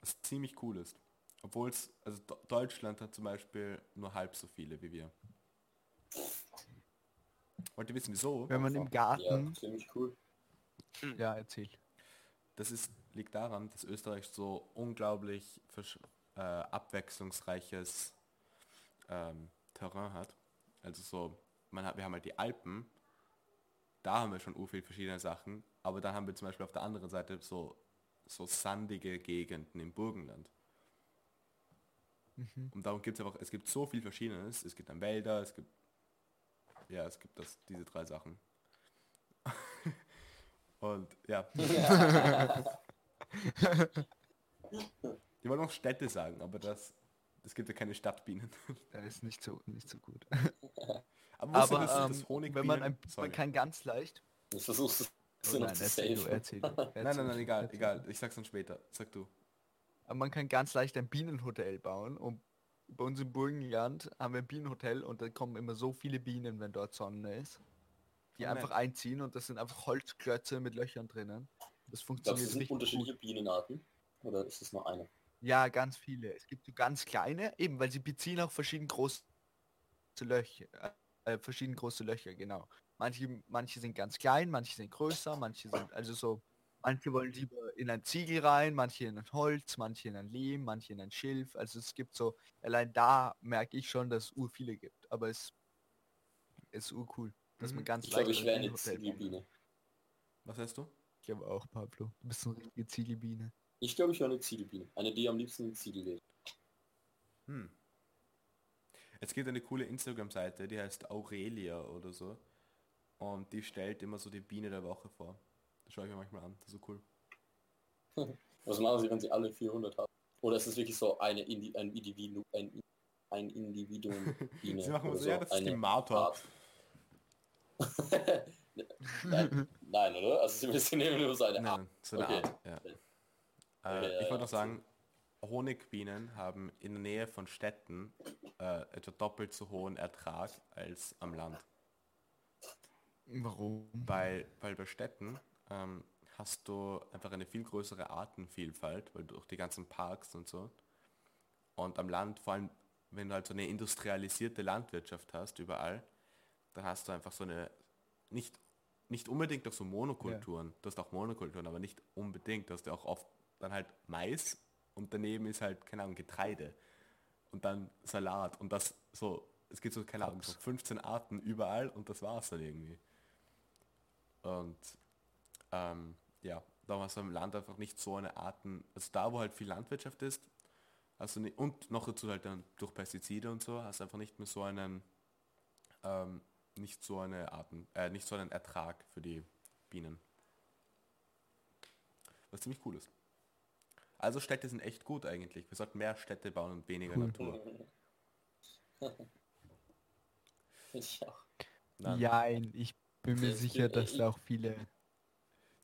Was ziemlich cool ist. Obwohl es, also Deutschland hat zum Beispiel nur halb so viele wie wir. Wollt ihr wissen wieso? Wenn man im Ja, Garten... ziemlich cool. Ja, erzähl. Das ist, liegt daran, dass Österreich so unglaublich äh, abwechslungsreiches ähm, Terrain hat. Also so, man hat, wir haben halt die Alpen, da haben wir schon ur viel verschiedene Sachen, aber dann haben wir zum Beispiel auf der anderen Seite so, so sandige Gegenden im Burgenland. Und darum gibt es einfach, es gibt so viel Verschiedenes. Es gibt dann Wälder, es gibt, ja, es gibt das, diese drei Sachen. [LAUGHS] Und ja. [LAUGHS] Ich wollte noch Städte sagen, aber das, es gibt ja keine Stadtbienen. [LAUGHS] Das ist nicht so, nicht so gut. Aber, Aber ihr, dass ähm, das Honigbienen... wenn man, ein, man kann ganz leicht... Ich versuch's es Oh noch nein, zu erzähl du, erzähl du. Nein, nein, erzähl nein, du, egal, erzähl. egal. Ich sag's dann später. Sag du. Aber man kann ganz leicht ein Bienenhotel bauen und bei uns im Burgenland haben wir ein Bienenhotel und da kommen immer so viele Bienen, wenn dort Sonne ist, die Oh, einfach nett. einziehen und das sind einfach Holzklötze mit Löchern drinnen. Das Glaubst funktioniert es sind unterschiedliche gut. Bienenarten? Oder ist es nur eine? Ja, ganz viele. Es gibt so ganz kleine, eben weil sie beziehen auch verschieden große Löcher, äh, verschieden große Löcher, genau. Manche, manche sind ganz klein, manche sind größer, manche sind also so, manche wollen lieber in ein Ziegel rein, manche in ein Holz, manche in ein Lehm, manche in ein Schilf. Also es gibt so, allein da merke ich schon, dass es ur viele gibt, aber es ist ur cool, dass man Mhm. ganz Ich glaube, leicht ich ein wäre eine kann. Ziegelbiene. Was hast du? Ich glaube auch, Pablo. Du bist so eine richtige Ziegelbiene. Ich glaube, ich wäre eine Ziegelbiene. Eine, die am liebsten in Ziegel lebt. Hm. Es gibt eine coole Instagram-Seite, die heißt Aurelia oder so. Und die stellt immer so die Biene der Woche vor. Das schaue ich mir manchmal an. Das ist so cool. [LAUGHS] Was machen sie, wenn sie alle 400 haben? Oder ist es wirklich so eine Indi ein Individuum, ein, ein Individuum [LAUGHS] Biene? Sie machen oder so, ja, das ist die. Art? [LAUGHS] nein, nein, oder? Also sie müssen nehmen nur so eine Art. Nein, so eine Okay. Art. Ja. Okay. Äh, Ja, ich wollte noch sagen, Honigbienen haben in der Nähe von Städten äh, etwa doppelt so hohen Ertrag als am Land. Warum? Weil, weil bei Städten ähm, hast du einfach eine viel größere Artenvielfalt, weil durch die ganzen Parks und so. Und am Land, vor allem wenn du halt so eine industrialisierte Landwirtschaft hast, überall, dann hast du einfach so eine nicht nicht unbedingt auch so Monokulturen. Du hast auch Monokulturen, aber nicht unbedingt. Du hast ja auch oft dann halt Mais und daneben ist halt, keine Ahnung, Getreide. Und dann Salat. Und das so, es gibt so, keine Ahnung, so 15 Arten überall und das war's dann irgendwie. Und ähm, ja, da hast du im Land einfach nicht so eine Arten, also da wo halt viel Landwirtschaft ist, also nicht, und noch dazu halt dann durch Pestizide und so, hast du einfach nicht mehr so einen, ähm, nicht so eine Arten, äh, nicht so einen Ertrag für die Bienen. Was ziemlich cool ist. Also Städte sind echt gut eigentlich. Wir sollten mehr Städte bauen und weniger Cool. Natur. Finde [LAUGHS] ich auch. Nein, ich bin mir sicher, bin dass da auch viele...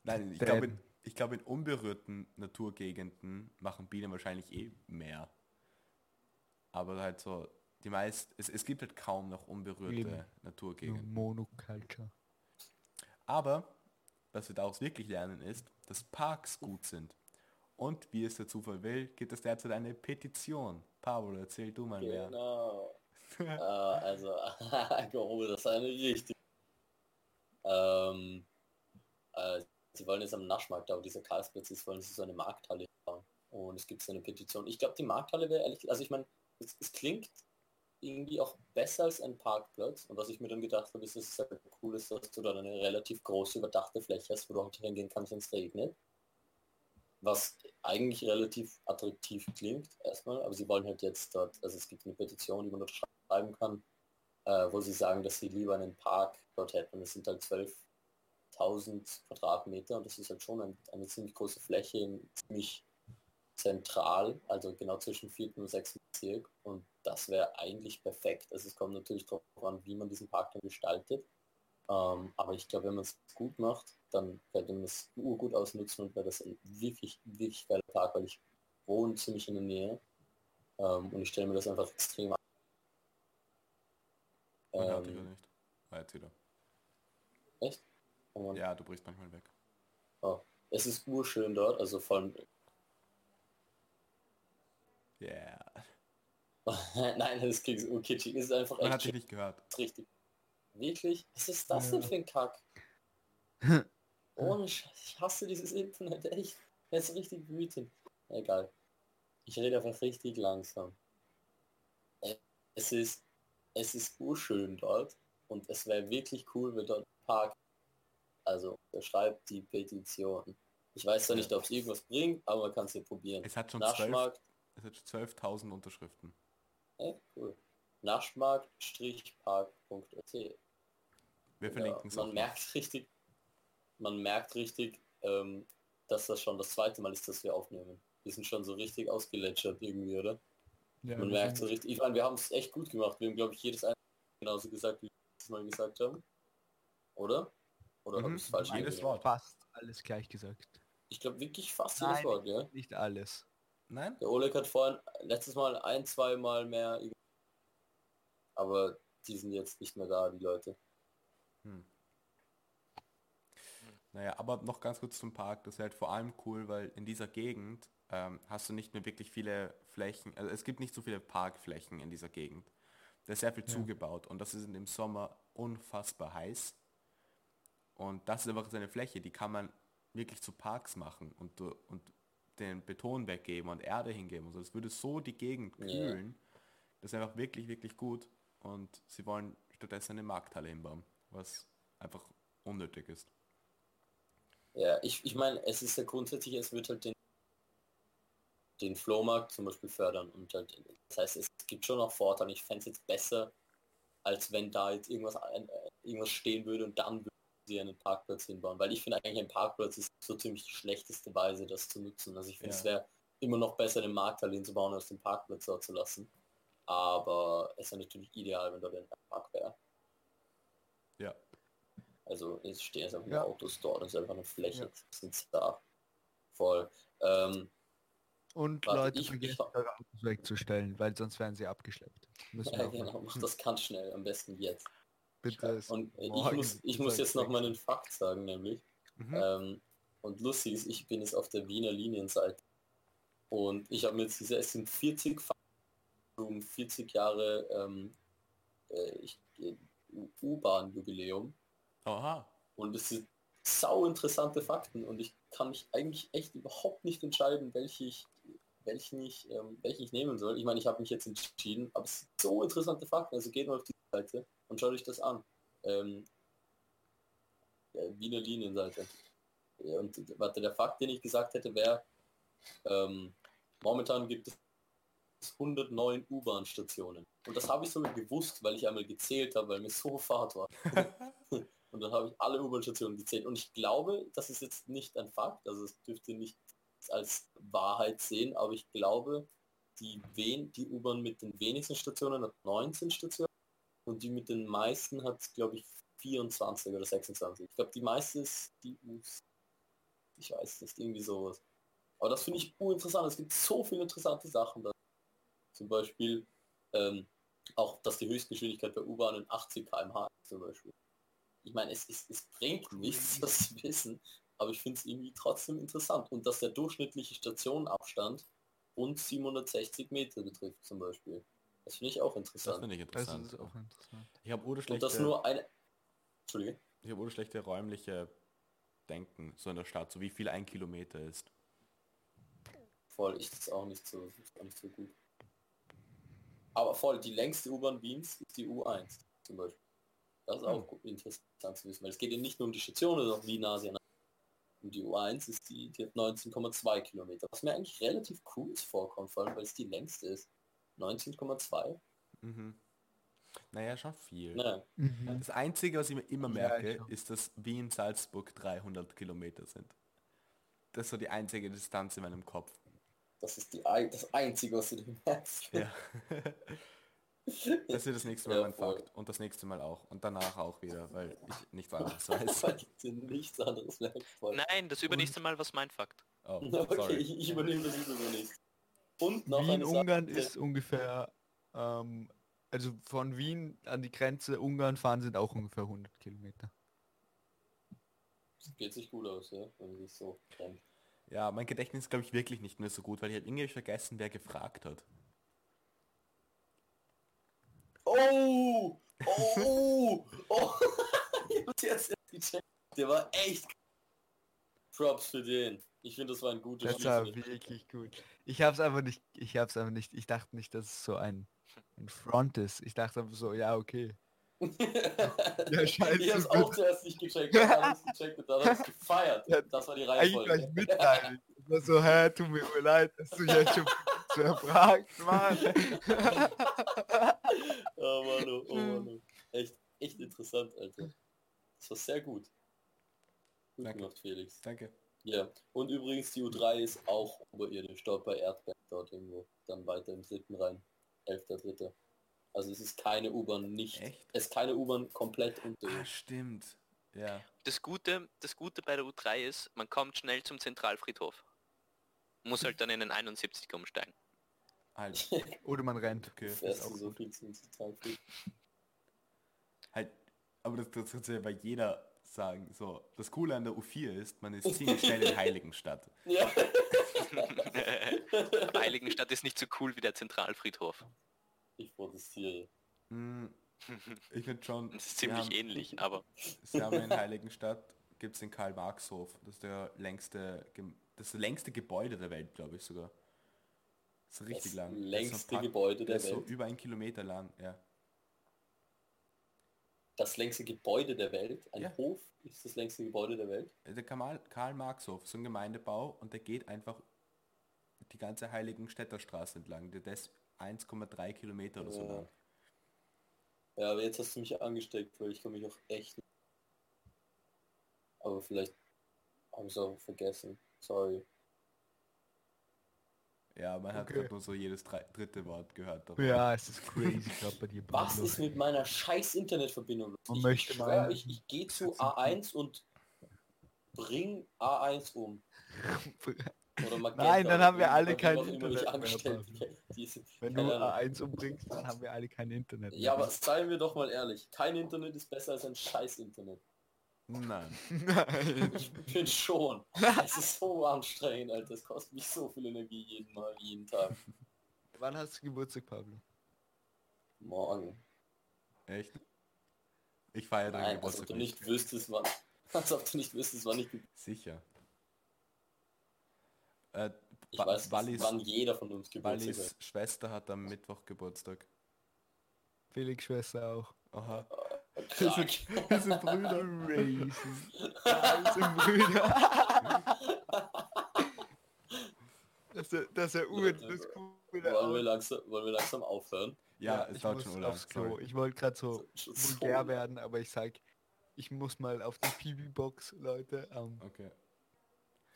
Nein ich glaube, in, ich glaube in unberührten Naturgegenden machen Bienen wahrscheinlich eh mehr. Aber halt so, die meisten, es, es gibt halt kaum noch unberührte Eben. Nur Naturgegenden. Monoculture. Aber, was wir daraus wirklich lernen ist, dass Parks gut sind. Und wie es der Zufall will, gibt es derzeit eine Petition. Pablo, erzähl du mal mehr. Genau. äh, [LAUGHS] also, [LAUGHS] Alkohol, das ist eine richtig. Ähm, äh, sie wollen jetzt am Naschmarkt, aber dieser Karlsplatz ist, wollen sie so eine Markthalle bauen. Und es gibt so eine Petition. Ich glaube, die Markthalle wäre ehrlich, also ich meine, es, es klingt irgendwie auch besser als ein Parkplatz. Und was ich mir dann gedacht habe, ist, dass es halt cool ist, dass du dann eine relativ große überdachte Fläche hast, wo du halt hingehen kannst, wenn es regnet. Was eigentlich relativ attraktiv klingt erstmal, aber sie wollen halt jetzt dort, also es gibt eine Petition, die man dort schreiben kann, äh, wo sie sagen, dass sie lieber einen Park dort hätten. Das sind halt 12.000 Quadratmeter und das ist halt schon ein, eine ziemlich große Fläche, in, ziemlich zentral, also genau zwischen vierten und sechsten Bezirk und das wäre eigentlich perfekt. Also es kommt natürlich darauf an, wie man diesen Park dann gestaltet. Ähm, aber ich glaube, wenn man es gut macht, dann könnte man es urgut ausnutzen und wäre das ein wirklich, wirklich geiler Park, weil ich wohne ziemlich in der Nähe ähm, und ich stelle mir das einfach extrem an. Dich ja Ähm, nicht. Ah, jetzt wieder. echt? Und, Ja, du brichst manchmal weg. oh, es ist urschön dort, also von Yeah. [LAUGHS] Nein, das klingt so kitschig. Es ist einfach Man echt hat dich nicht gehört. richtig. Wirklich? Was ist das denn für ein Kack? [LAUGHS] Ohne Scheiß, ich hasse dieses Internet, echt. Das ist richtig wütend. Egal. Ich rede einfach richtig langsam. Es ist, es ist urschön dort und es wäre wirklich cool, wenn dort ein Park, also er schreibt die Petition. Ich weiß zwar nicht, ob es irgendwas bringt, aber man kann es ja probieren. Es hat schon zwölf, Naschmarkt, es hat schon 12.000 Unterschriften. äh, cool. Naschmarkt-park.at. Wir Ja, verlinken es auch. man noch. merkt richtig, man merkt richtig, ähm, dass das schon das zweite Mal ist, dass wir aufnehmen. Wir sind schon so richtig ausgeletschert irgendwie, oder? Ja, Man merkt so richtig, ich meine, wir haben es echt gut gemacht. Wir haben, glaube ich, jedes eine genauso gesagt, wie wir es Mal gesagt haben. Oder? Oder Mhm, habe ich falsch jedes? Wort. fast alles gleich gesagt. Ich glaube wirklich fast jedes Nein. Wort, ja. Nicht alles. Nein? Der Oleg hat vorhin letztes Mal ein, zwei Mal mehr. Aber die sind jetzt nicht mehr da, die Leute. Hm. Naja, aber noch ganz kurz zum Park. Das wäre halt vor allem cool, weil in dieser Gegend ähm, hast du nicht mehr wirklich viele Flächen. Also es gibt nicht so viele Parkflächen in dieser Gegend. Da ist sehr viel Ja. zugebaut und das ist im Sommer unfassbar heiß. Und das ist einfach so eine Fläche, die kann man wirklich zu Parks machen und, und den Beton weggeben und Erde hingeben. und so. das würde so die Gegend kühlen. Das ist einfach wirklich, wirklich gut. Und sie wollen stattdessen eine Markthalle hinbauen, was einfach unnötig ist. Ja, ich, ich meine, es ist ja grundsätzlich, es wird halt den, den Flohmarkt zum Beispiel fördern und halt, das heißt, es gibt schon noch Vorteile. Ich fände es jetzt besser, als wenn da jetzt irgendwas, äh, irgendwas stehen würde und dann würden sie einen Parkplatz hinbauen, weil ich finde eigentlich ein Parkplatz ist so ziemlich die schlechteste Weise, das zu nutzen. Also ich finde, Ja. es wäre immer noch besser, den Markthalle hinzubauen, als den Parkplatz dort zu lassen. Aber es wäre natürlich ideal, wenn dort ein Park wäre. Ja. Also es stehen jetzt einfach Ja. Autos dort, es ist einfach eine Fläche, Ja. sind da. Voll. Ähm, Und Warte, Leute ich- vergessen, ich- eure Autos wegzustellen, weil sonst werden sie abgeschleppt. Müssen [LAUGHS] ja, genau, mach das ganz schnell, am besten jetzt. Bitte. Und äh, ich muss, ich muss jetzt noch mal einen Fakt sagen, nämlich. Mhm. Ähm, und lustig ist, ich bin jetzt auf der Wiener Linienseite. Und ich habe mir jetzt diese, es sind 40 Fakten um 40 Jahre ähm, äh, äh, U-Bahn-Jubiläum. Oha. Und es sind sau interessante Fakten und ich kann mich eigentlich echt überhaupt nicht entscheiden, welche ich, welchen ich, ähm, welchen ich nehmen soll. Ich meine, ich habe mich jetzt entschieden, aber es sind so interessante Fakten. Also geht mal auf die Seite und schaut euch das an. Ähm, ja, Wiener Linienseite. Ja, und warte, der Fakt, den ich gesagt hätte, wäre, ähm, momentan gibt es 109 U-Bahn-Stationen. Und das habe ich sogar gewusst, weil ich einmal gezählt habe, weil mir so Fahrt war. [LAUGHS] und dann habe ich alle U-Bahn-Stationen gezählt. Und ich glaube, das ist jetzt nicht ein Fakt, also es dürfte nicht als Wahrheit sehen, aber ich glaube, die, wen die U-Bahn mit den wenigsten Stationen hat 19 Stationen und die mit den meisten hat, glaube ich, 24 oder 26. Ich glaube, die meiste ist die U ich weiß nicht, irgendwie sowas. Aber das finde ich uninteressant. Es gibt so viele interessante Sachen da. Zum Beispiel ähm, auch, dass die Höchstgeschwindigkeit bei U-Bahnen 80 km/h ist zum Beispiel. Ich meine, es, es, es bringt nichts, [LAUGHS] das zu wissen, aber ich finde es irgendwie trotzdem interessant. Und dass der durchschnittliche Stationenabstand rund 760 Meter betrifft zum Beispiel. Das finde ich auch Das interessant. finde ich Das interessant. ist auch interessant. Ich habe oder Und schlechte, das nur eine... Entschuldige. ich habe oder schlechte räumliche Denken, so in der Stadt, so wie viel ein Kilometer ist. Voll, ich das auch nicht so, ist auch nicht so gut. Aber voll, die längste U-Bahn Wiens ist die U1 zum Beispiel. Das ist auch gut, interessant zu wissen, weil es geht ja nicht nur um die Station, sondern auch wie nah sie an und die U1 ist die, die hat 19,2 Kilometer, was mir eigentlich relativ cool vorkommt, vor allem weil es die längste ist. 19,2? Mhm. Naja, schon viel. Naja, Mhm. Das Einzige, was ich mir immer Ja, merke, auch. ist, dass Wien-Salzburg 300 Kilometer sind. Das ist so die einzige Distanz in meinem Kopf. das ist die, das Einzige, was du dir merkst. Ja. [LAUGHS] Das wird das nächste Mal Ja, mein. Fakt. Und das nächste Mal auch. Und danach auch wieder, weil ich nichts anderes weiß. [LAUGHS] Weil ich dir nichts anderes merke. Voll. Nein, das übernächste Mal was mein Fakt. Oh, [LAUGHS] Okay, sorry. ich, ich übernehme das übernächst. Und noch Wien, eine Sache. Ungarn ist ungefähr, ähm, also von Wien an die Grenze Ungarn fahren sind auch ungefähr 100 Kilometer. Das geht sich gut aus, ja, wenn sich so kennt. Ja, mein Gedächtnis ist, glaube ich, wirklich nicht mehr so gut, weil ich habe irgendwie vergessen, wer gefragt hat. Oh! Oh! Oh! [LAUGHS] ich hab's jetzt erst gecheckt. Der war echt Props für den. Ich finde, das war ein guter Das war Schlüssel. wirklich gut. Ich hab's einfach nicht, ich hab's einfach nicht, ich dachte nicht, dass es so ein, ein Front ist. Ich dachte einfach so, ja, okay. [LAUGHS] Ja, scheiße. ich hab's auch zuerst nicht gecheckt. Dann hab ich's gecheckt und dann hab ich's [LAUGHS] gefeiert. Das war die Eigentlich Reihenfolge. ich mitleidig. Ich war so, hä, tut mir leid, dass du jetzt schon so erfragt, Mann. [LAUGHS] Oh Mann, oh, oh Mann. oh. Echt, echt interessant, Alter. Das war sehr gut. Gut Danke. gemacht, Felix. Danke. Ja, und übrigens die U3 ist auch oberirdisch, dort bei Erdberg, dort irgendwo. Dann weiter im dritten rein. 11.3. Also es ist keine U-Bahn nicht. Echt? Es ist keine U-Bahn komplett Ah, unterirdisch. stimmt. Ja. Das Gute, das Gute bei der U3 ist, man kommt schnell zum Zentralfriedhof. Muss halt dann in den 71 umsteigen. Halt. [LAUGHS] Oder man rennt. Okay. Fährst du so viel zum Zentralfried? Halt. Aber das, das kannst du ja bei jeder sagen. So, das Coole an der U4 ist, man ist [LAUGHS] ziemlich schnell in Heiligenstadt. Ja. [LAUGHS] Heiligenstadt ist nicht so cool wie der Zentralfriedhof. Ich protestiere. Hm, [LAUGHS] ich finde schon. Das ist ziemlich haben, ähnlich, aber Sie haben in Heiligenstadt gibt es den Karl-Marx-Hof. Das ist der längste, das längste Gebäude der Welt, glaube ich sogar. Das ist richtig Das lang. Das ist längste Gebäude der der ist so Welt. über ein Kilometer lang, ja. Das längste Gebäude der Welt. Ein Ja. Hof ist das längste Gebäude der Welt. Der Karl-Marx-Hof, so ein Gemeindebau und der geht einfach die ganze Heiligenstädter Straße entlang. Der ist 1,3 Kilometer oder so Ja. lang. Ja, aber jetzt hast du mich angesteckt, weil ich kann mich auch echt. Aber vielleicht habe ich es auch vergessen. Sorry. Ja, man hat Okay. grad nur so jedes drei, dritte Wort gehört. darüber. Ja, es ist crazy gerade bei dir, Was Pablo. ist mit meiner scheiß Internetverbindung? los? Man ich möchte schwör, mal- ich, ich gehe zu A1 und bring A1 um. Nein, dann haben wir alle kein Internet [LAUGHS] Wenn du keine Ahnung. A1 umbringst, dann haben wir alle kein Internet. mehr. Ja, aber seien wir doch mal ehrlich. Kein Internet ist besser als ein scheiß Internet. Nein. Nein. Ich bin schon. Es ist so anstrengend, Alter. Es kostet mich so viel Energie jeden Mal, jeden Tag. Wann hast du Geburtstag, Pablo? Morgen. Echt? Ich feiere deinen Nein, also Geburtstag du nicht. wüsstest, wann. [LAUGHS] Als ob du nicht wüsstest, wann ich... Sicher. Äh, Ich Ba- weiß, Wallis- wann jeder von uns Geburtstag hat. Wallis Schwester hat am Mittwoch Geburtstag. Felix Schwester auch. Aha. Wir sind [LAUGHS] Brüder. Wir sind Brüder. Das ist, das ist ja ur, das ist cool. wollen, wir langsam, wollen wir langsam aufhören? Ja, es ich dauert muss schon aufs Klo. Ich wollte gerade so So- vulgär werden, aber ich sag, ich muss mal auf die Pibi-Box, Leute, ähm, Okay.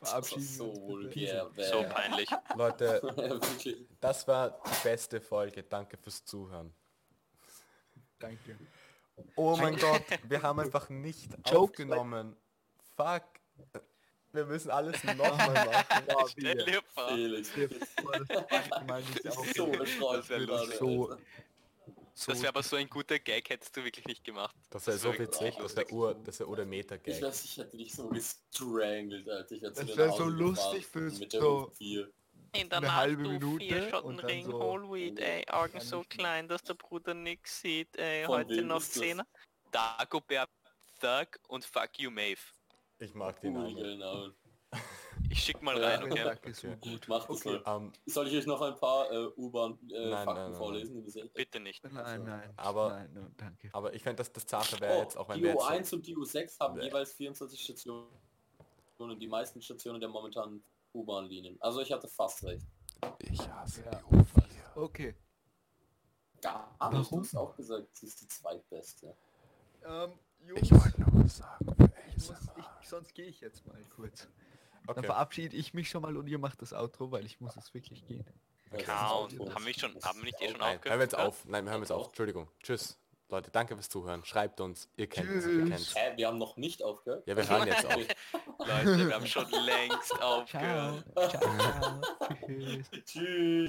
verabschieden. so vulgär. So peinlich. [LAUGHS] Leute, Wirklich. das war die beste Folge. Danke fürs Zuhören. Danke. Oh mein Gott, wir haben einfach nicht [LAUGHS] Jokes, aufgenommen. Fuck. Wir müssen alles [LAUGHS] nochmal machen. Ja, Stell dir vor. Felix. Ich [LAUGHS] so Das wär gerade, so- so Das wäre aber so ein guter Gag, hättest du wirklich nicht gemacht. Das wäre so witzig, das wäre Ur, das wäre Ur der Ich Meta-Gag. weiß, ich hätte dich so gestrangelt, Alter. Ich hätte Das dir wär nach so lustig für mit der so- U4. In der Eine Nacht, halbe du Minute vier und Schottenring, dann so- Hallweed, ey, Augen so klein, dass der Bruder nix sieht, ey, Von heute noch ist das? Zehner. Dagobert Thug und Fuck You Maeve. Ich mag den Namen. Genau. [LAUGHS] Ich schick mal Ja, rein, okay? Ist so gut. Macht das Okay. mal. Ähm, Soll ich euch noch ein paar äh, Nein, nein, U-Bahn-Fakten nein, vorlesen? Die Bitte nicht. Nein, nein. Aber- nein, no, danke. aber ich fände, dass das Sache wäre Oh, jetzt auch, wenn die wir jetzt... U1 und die U6 haben Bäh. jeweils 24 Stationen. Die meisten Stationen der momentanen U-Bahn-Linien. Also ich hatte fast recht. Ich hasse Ja. die U4. Okay. Gar nicht. Du hast auch gesagt, sie ist die zweitbeste. Ähm, Jungs, Ich wollte nur was sagen ich muss, ich, sonst gehe ich jetzt mal kurz. Dann Okay. verabschiede ich mich schon mal und ihr macht das Outro, weil ich muss jetzt wirklich gehen. Okay. Haben wir schon, haben wir nicht eh schon auch- Nein, hören wir jetzt aufgehört? auf. Nein, wir hören jetzt auf. Auch. Entschuldigung. Tschüss. Leute, danke fürs Zuhören. Schreibt uns. Ihr kennt uns. Ihr Tschüss. kennt Hä, wir haben noch nicht aufgehört? Ja, wir hören jetzt auf. [LAUGHS] Leute, wir haben schon längst aufgehört. Ciao. Ciao. [LAUGHS] Tschüss. Tschüss.